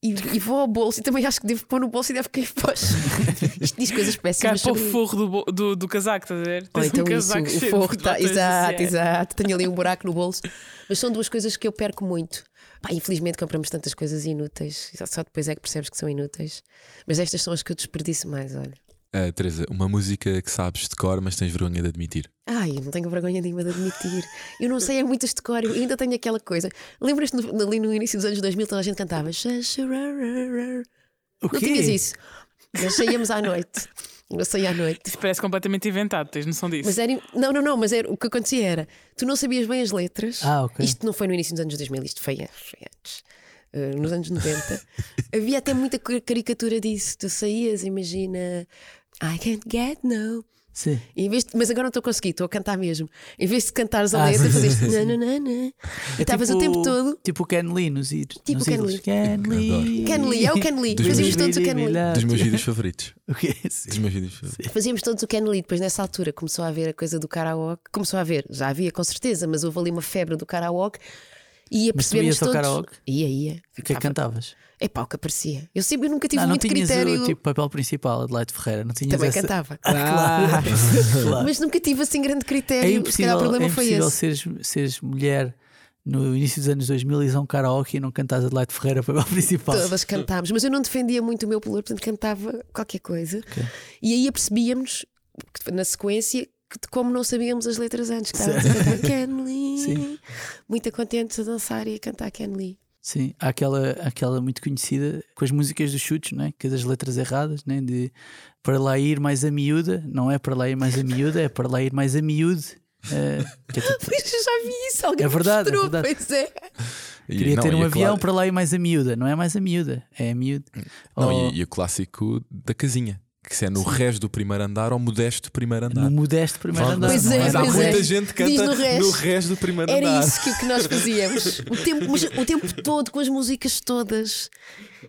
e, e vou ao bolso e também acho que devo pôr no bolso e deve cair para Isto diz coisas péssimas. para o forro do, do, do casaco, estás a ver? Ou então um isso, o forro tá, de exato, exato. Tenho ali um buraco no bolso. Mas são duas coisas que eu perco muito. Pá, infelizmente compramos tantas coisas inúteis, só- só depois é que percebes que são inúteis. Mas estas são as que eu desperdiço mais, olha. Ah, Teresa, uma música que sabes de cor, mas tens vergonha de admitir. Ai, eu não tenho vergonha nenhuma de admitir. Eu não sei é muitas de cor, eu ainda tenho aquela coisa. Lembras-te ali no início dos anos 2000 toda a gente cantava? O Não tinhas isso. Nós saíamos à noite. Eu saía à noite. Isso parece completamente inventado, tens noção disso? Mas era. Não, não, não, mas era, o que acontecia era: tu não sabias bem as letras. Ah, ok. Isto não foi no início dos anos 2000, isto foi antes. Uh, nos anos 90, havia até muita cari- caricatura disso. Tu saías, imagina, I can't get no. Sim. E em vez de- mas agora não estou a conseguir, estou a cantar mesmo. Em vez de cantares a Ah, letra, sim. nananana. E É estavas o tipo- tempo todo. Tipo o Ken Lee nos ídolos. Tipo Ken. Lee. Ken Lee. Ken Lee, é o Ken Lee. Fazíamos todos o Ken Lee. Dos meus vídeos favoritos. O quê? Sim. Dos meus vídeos favoritos. Fazíamos todos o Ken Lee. Depois, nessa altura, começou a haver a coisa do karaoke. Começou a haver, já havia com certeza, mas houve ali uma febre do karaoke. E ia ao todos. karaoke? Ia, ia. O que é que cantavas? É pá, o que aparecia. Eu sempre eu nunca tive Ah, não muito tinhas critério. o tipo papel principal, Adelaide Ferreira. Não tinhas Também essa... cantava. Claro. claro. Mas nunca tive assim grande É critério. Calhar impossível, o problema é foi impossível esse. seres, seres mulher no início dos anos 2000 e a um karaoke e não cantas Adelaide Ferreira papel principal. Todas cantámos, mas eu não defendia muito o meu valor, portanto cantava qualquer coisa. Ok. E aí apercebíamos, na sequência, que- de como não sabíamos as letras antes. Que estávamos a cantar Ken Lee. Sim. Muito contentes a dançar e a cantar Ken Lee. Sim, há aquela, aquela muito conhecida com as músicas dos chutes, não é? que é das letras erradas, né? de para lá ir mais a miúda, não é para lá ir mais a miúda, é para lá ir mais a miúde. eh, que é tipo, Pois eu já vi isso, alguém É verdade, é mostrou, verdade. Pois é. E- queria não, ter um avião para lá ir mais a miúda, não é mais a miúda, é a miúda. Não, Ou e, e o clássico da casinha, que se é no resto do primeiro andar ou modesto primeiro andar. no modesto primeiro andar. Pois é, Mas há pois muita é. gente que Diz canta no resto. no resto do primeiro Era andar. isso que, que nós fazíamos. O tempo, mas o tempo todo, com as músicas todas.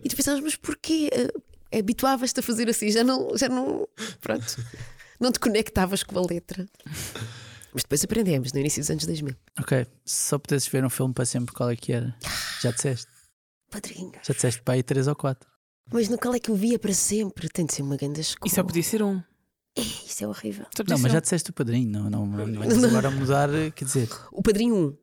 E tu pensavas, mas porquê? Eh, Habituavas-te a fazer assim, já não, já não. Pronto. Não te conectavas com a letra. Mas depois aprendemos, no início dos anos 2000. Ok, se só pudesses ver um filme para sempre, qual é que era? Já disseste? Padrinho. Já disseste para aí 3 ou 4. Mas no qual é que eu via para sempre? Tem de ser uma grande escola. E só podia ser um. Isso é horrível. Só podia Não, ser mas um. já disseste o padrinho, não, não, não, não vais agora mudar, quer dizer, O Padrinho 1.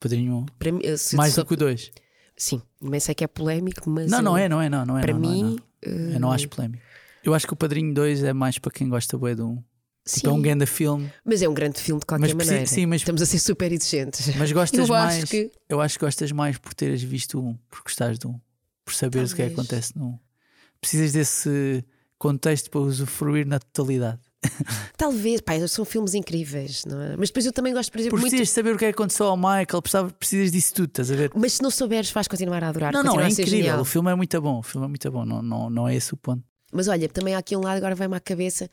padrinho 1. Para mim, eh, se- Mais do que o 2. Sim, mas sei que é polémico, mas. Não, eu- não é, não é, não, não é. Para não, não é, mim. não. eh, Eu não acho polémico. Eu acho que o Padrinho 2 é mais para quem gosta bué do 1. Sim, Tipo, é um grande filme, mas é um grande filme de qualquer Mas maneira. sim, mas- Estamos a ser super exigentes. mas gostas Eu mais. acho que. Eu acho que gostas mais por teres visto o 1, por gostares do 1, por saberes o que é que Talvez. acontece no 1. Precisas desse contexto para usufruir na totalidade. Talvez, pá, são filmes incríveis, não é? Mas depois eu também gosto, por exemplo, Por muito. precisas saber o que é que aconteceu ao Michael, precisava- precisas disso tudo, estás a ver? Mas se não souberes, vais continuar a adorar. Não, não, é incrível. genial. O filme é muito bom. O filme é muito bom. Não, não, não é esse o ponto. Mas olha, também há aqui um lado, agora vai-me à cabeça.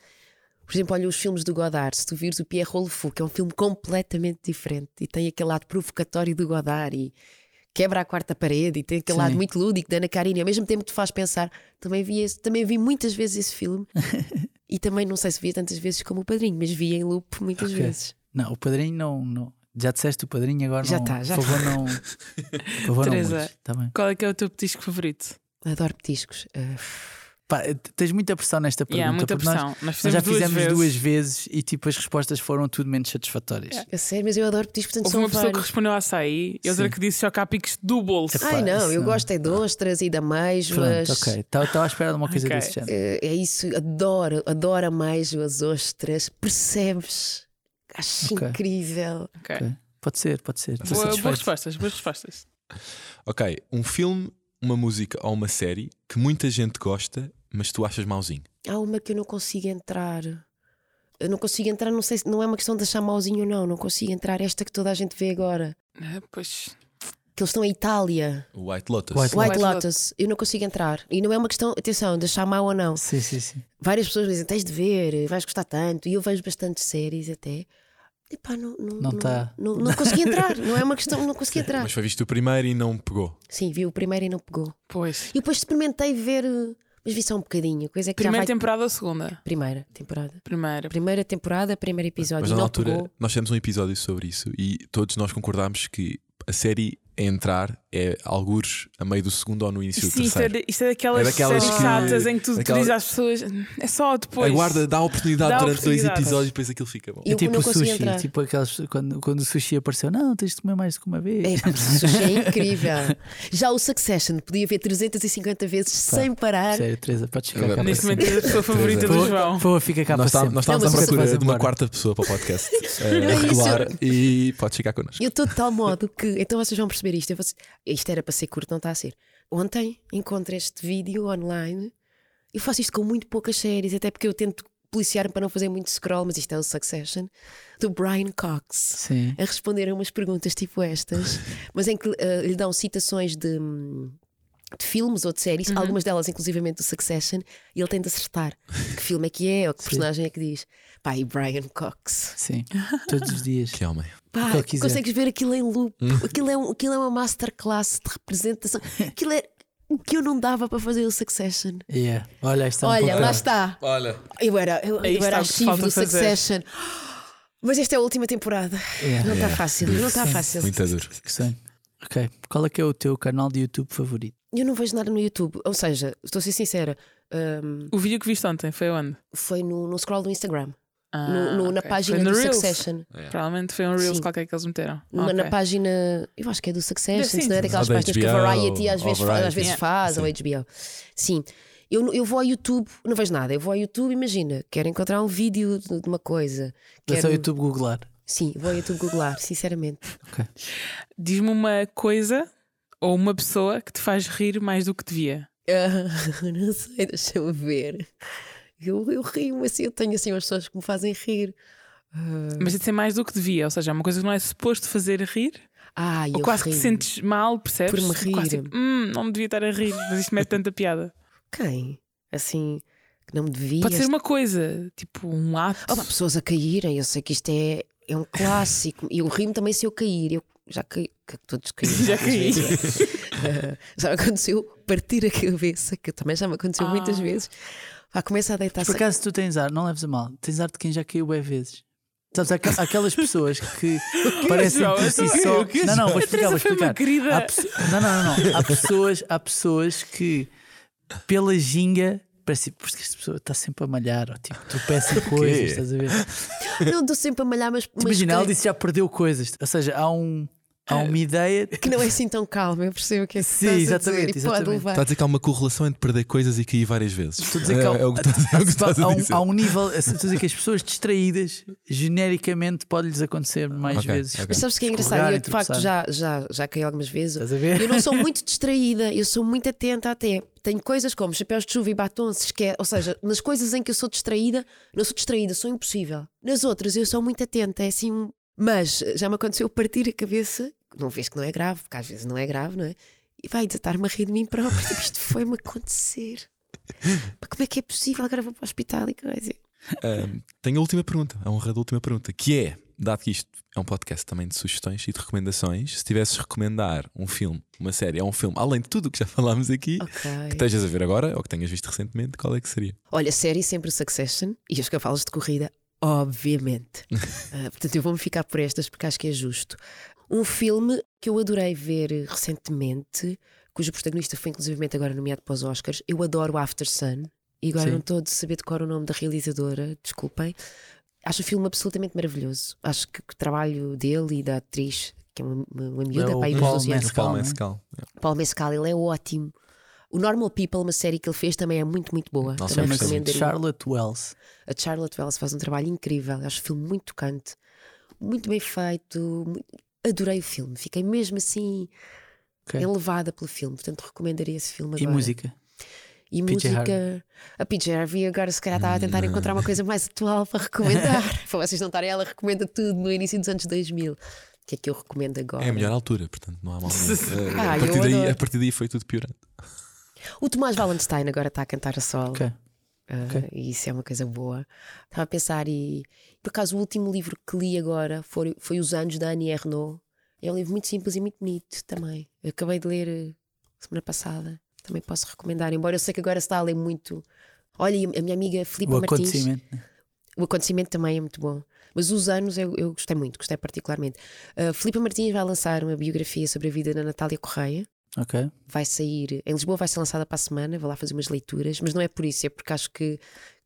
Por exemplo, olha os filmes do Godard. Se tu vires o Pierre Rolfou, que é um filme completamente diferente e tem aquele lado provocatório do Godard e quebra a quarta parede e tem aquele Sim. lado muito lúdico da Ana Karina. Ao mesmo tempo te faz pensar. Também vi, esse- também vi muitas vezes esse filme e também não sei se via tantas vezes como o Padrinho, mas vi em loop muitas Ok. vezes. Não, o padrinho não. não. Já disseste o padrinho, agora Já não. tá, já favor, não. Por favor, não Teresa. mudes, tá bem. Qual é que é o teu petisco favorito? Adoro petiscos. Ah, Pá, tens muita pressão nesta pergunta. Yeah, muita nós- pressão. Nós, Nós, fizemos já duas fizemos vezes. duas vezes e tipo as respostas foram tudo menos satisfatórias. Yeah. a sério, mas eu adoro petiscos, portanto Houve uma pessoa que vários. respondeu a açaí e outra que disse chocapicos do bolso. Epá, Ai não, eu não- gosto é de ostras e de ameijoas. Pronto, ok. Estava à espera de uma coisa Ok. desse género. Eh, É isso, adoro, adoro ameijoas, ostras, percebes? Acho Ok. incrível. Ok. Ok. Pode ser, pode ser. Boa, boas respostas, boas respostas. Ok, um filme, uma música ou uma série que muita gente gosta, mas tu achas mauzinho. Há uma que eu não consigo entrar. Eu não consigo entrar, não sei se não é uma questão de achar mauzinho ou não, não consigo entrar. Esta que toda a gente vê agora. Ah, Pois. Que eles estão em Itália. O White Lotus. White White, Lotus. Eu não consigo entrar. E não é uma questão, atenção, de achar mau ou não. Sim, sim, sim. Várias pessoas dizem: tens de ver, vais gostar tanto. E eu vejo bastante séries até. Epá, não, não, Não tá. não, não consegui entrar. Não é uma questão, não consegui entrar. Mas foi visto o primeiro e não pegou. Sim, vi o primeiro e não pegou. Pois. E depois experimentei ver, eh, mas vi só um bocadinho. Coisa é que Primeira já vai... temporada ou segunda? Primeira temporada. Primeira. Primeira temporada, primeiro episódio. Mas na altura pegou. nós temos um episódio sobre isso e todos nós concordámos que a série a entrar é algures a meio do segundo ou no início do Sim, isto é, terceiro. isto é daquelas, É daquelas séries chatas em que tu, tu dizes às pessoas é só depois. Aguarda, dá a oportunidade Dá durante dois oportunidade. episódios e depois aquilo fica bom. Eu é tipo o sushi, entrar. tipo aquelas quando, quando o sushi apareceu, não, tens de comer mais do que uma vez. É, pá, sushi é incrível. Já o Succession podia ver 350 vezes sem parar. Sério, Teresa, podes ficar cá para Neste momento é a pessoa favorita do João. favor, fica cá Nós, para tá- sempre. nós estávamos à procura de uma quarta pessoa para o podcast eh, é regular e pode ficar connosco. Eu estou de tal modo que. Então vocês vão perceber isto. Eu vou- Isto era para ser curto, não está a ser. Ontem encontro este vídeo online. Eu faço isto com muito poucas séries, até porque eu tento policiar-me para não fazer muito scroll, mas isto é o Succession, do Brian Cox. Sim. a responder a umas perguntas tipo estas, mas em que eh, lhe dão citações de, hum, de filmes ou de séries, Uhum. algumas delas inclusivamente do Succession, e ele tem de acertar que filme é que é ou que Sim. personagem é que diz. Pá, e Brian Cox. Sim. Todos os dias. Que homem. Pá, que consegues ver aquilo em loop. Hum. Aquilo, é um, aquilo é uma masterclass de representação. Aquilo é o que eu não dava para fazer o Succession. Yeah. Olha, isto é um Olha, lá está. Olha. Eu era, eu, eu era está arquivo do fazer. Succession. Mas esta é a última temporada. Yeah. Não está Yeah. fácil. Não está fácil. Muito duro. Ok. Qual é que é o teu canal de YouTube favorito? Eu não vejo nada no YouTube. Ou seja, estou a ser sincera, hum, O vídeo que viste ontem foi onde? foi no, no scroll do Instagram. Ah, no- no- na ok. página do Reels. Succession. Provavelmente foi um Reels Sim. qualquer que eles meteram. Numa- Ok. Na página, eu acho que é do Succession, se não é daquelas Ou da páginas que a HBO, Variety às ou vezes, Variety. às vezes Yeah. faz, ou Sim. HBO. Sim. Eu, eu vou ao YouTube, não vejo nada. Eu vou ao YouTube, imagina, quero encontrar um vídeo de de uma coisa. Vai Quero... o YouTube googlar. Sim, vou ao YouTube googlar, sinceramente. Diz-me uma coisa ou uma pessoa que te faz rir mais do que devia. Ah, não sei, deixa-me ver. Eu, eu rio, assim, eu tenho assim umas pessoas que me fazem rir. Mas tem de ser mais do que devia, ou seja, é uma coisa que não é suposto fazer rir, Ah, ou eu quase que te rio. sentes mal, percebes? Por me Quase rir. tipo, "Hum, não me devia estar a rir, mas isto mete tanta piada. Quem? Assim, que não me devia. Pode ser uma coisa, tipo um ato. Oh, pessoas a caírem, eu sei que isto é, é um clássico. E eu rimo também se eu cair. Eu já caí, que todos. Já caí. Ah, já me aconteceu partir a cabeça, que também já me aconteceu muitas Ah. vezes. Pá, começa a deitar Por acaso tu tens ar, não leves a mal, tens ar de quem já caiu bem vezes. Sabes, aqu- aquelas pessoas que parecem João? por si só. Não, não, vou explicar, vou explicar. Há Não, não, não, não. Há pessoas, há pessoas que pela ginga parece tipo, porque esta pessoa está sempre a malhar, ou tipo, tropeça em coisas, estás a ver? Não, estou sempre a malhar, mas, mas Imagina, ela que- disse que já perdeu coisas. Ou seja, há, um, há uma ideia. que não é assim tão calmo. Eu percebo o que é que Sim, estás a exatamente, dizer e pode exatamente. levar. Está a dizer que há uma correlação entre perder coisas e cair várias vezes. Estou a dizer que há, é, é o que estás, é o que estás há a um, dizer. há um nível. Estou a dizer que as pessoas distraídas, genericamente, pode-lhes acontecer mais Ok, vezes. ok. Mas sabes que é engraçado? Eu de facto já, já, já caí algumas vezes. Estás a ver? Eu não sou muito distraída, eu sou muito atenta até. Tenho coisas como chapéus de chuva e batons, que é, ou seja, nas coisas em que eu sou distraída, não sou distraída, sou impossível. Nas outras eu sou muito atenta, é assim. Um- Mas já me aconteceu partir a cabeça, não vês que não é grave, porque às vezes não é grave, não é? E vai desatar-me a rir de mim próprio. Tipo, isto foi-me acontecer. Pá, Como é que é possível? Agora vou para o hospital e coisa. Ahm, tenho a última pergunta, a honra da última pergunta, que é, dado que isto é um podcast também de sugestões e de recomendações, se tivesses recomendar um filme, uma série, é um filme, além de tudo o que já falámos aqui, Ok. que estejas a ver agora ou que tenhas visto recentemente, qual é que seria? Olha, série sempre Succession e os cavalos de corrida, obviamente. Ah, portanto, eu vou-me ficar por estas porque acho que é justo. Um filme que eu adorei ver recentemente, cujo protagonista foi inclusivamente agora nomeado para os Oscars. Eu adoro After Sun e agora Sim. não estou de saber de cor o nome da realizadora, desculpem. Acho o filme absolutamente maravilhoso. Acho que o trabalho dele e da atriz, que é uma, uma, uma miúda, É o para uns Paul 12 anos. Mescal, Paul né? Mescal. Paulo Mescal, ele é ótimo. O Normal People, uma série que ele fez, também é muito, muito boa. Nossa, também recomendaria. Charlotte Wells. A Charlotte Wells faz um trabalho incrível. Acho o filme muito tocante, muito bem feito. mu- Adorei o filme. Fiquei mesmo assim Ok. elevada pelo filme. Portanto, recomendaria esse filme E agora. música. E PJ música. A PJ Harvey agora se calhar estava a tentar encontrar uma coisa mais atual para recomendar. para vocês não estarem, ela recomenda tudo no início dos anos 2000. O que é que eu recomendo agora? É a melhor altura, portanto não há mal nenhum. Ah, a, partir daí, a partir daí foi tudo piorando. O Tomás Wallenstein agora está a cantar a solo. Ok. Ah, Ok. E isso é uma coisa boa. Estava a pensar, e por acaso o último livro que li agora foi, foi Os Anos da Annie Ernaux. É um livro muito simples e muito bonito também. Eu acabei de ler eh, semana passada. Também posso recomendar, embora eu sei que agora se está a ler muito. Olha, a minha amiga Filipe Martins. acontecimento. né? O acontecimento também é muito bom. Mas os anos eu, eu gostei muito, gostei particularmente. Uh, Filipe Martins vai lançar uma biografia sobre a vida da Natália Correia. Vai sair, em Lisboa vai ser lançada para a semana, vou lá fazer umas leituras, mas não é por isso, é porque acho que,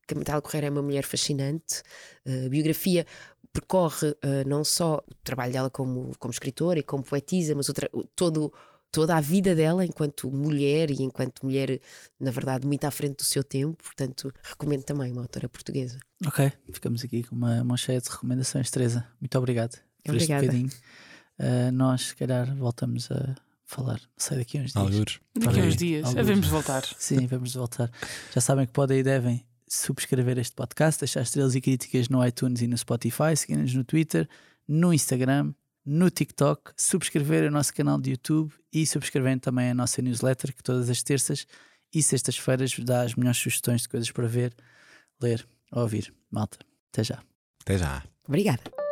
que a Natália Correia é uma mulher fascinante. Uh, a biografia percorre uh, não só o trabalho dela como, como escritora e como poetisa, mas o todo, toda a vida dela enquanto mulher e enquanto mulher, na verdade, muito à frente do seu tempo. Portanto, recomendo também uma autora portuguesa. Ok. Ficamos aqui com uma mão cheia de recomendações, Teresa. Muito obrigado por este Obrigada. bocadinho. Ah, nós, se calhar, voltamos a falar. Sai daqui uns dias. Algures. Daqui a uns dias, Alguns. havemos de voltar. Sim, vamos voltar. Já sabem que podem e devem subscrever este podcast, deixar estrelas e críticas no iTunes e no Spotify, seguir-nos no Twitter, no Instagram, no TikTok, subscrever o nosso canal de YouTube e subscreverem também a nossa newsletter, que todas as terças e sextas-feiras vos dá as melhores sugestões de coisas para ver, ler ou ouvir. Malta, até já. Até já. Obrigada.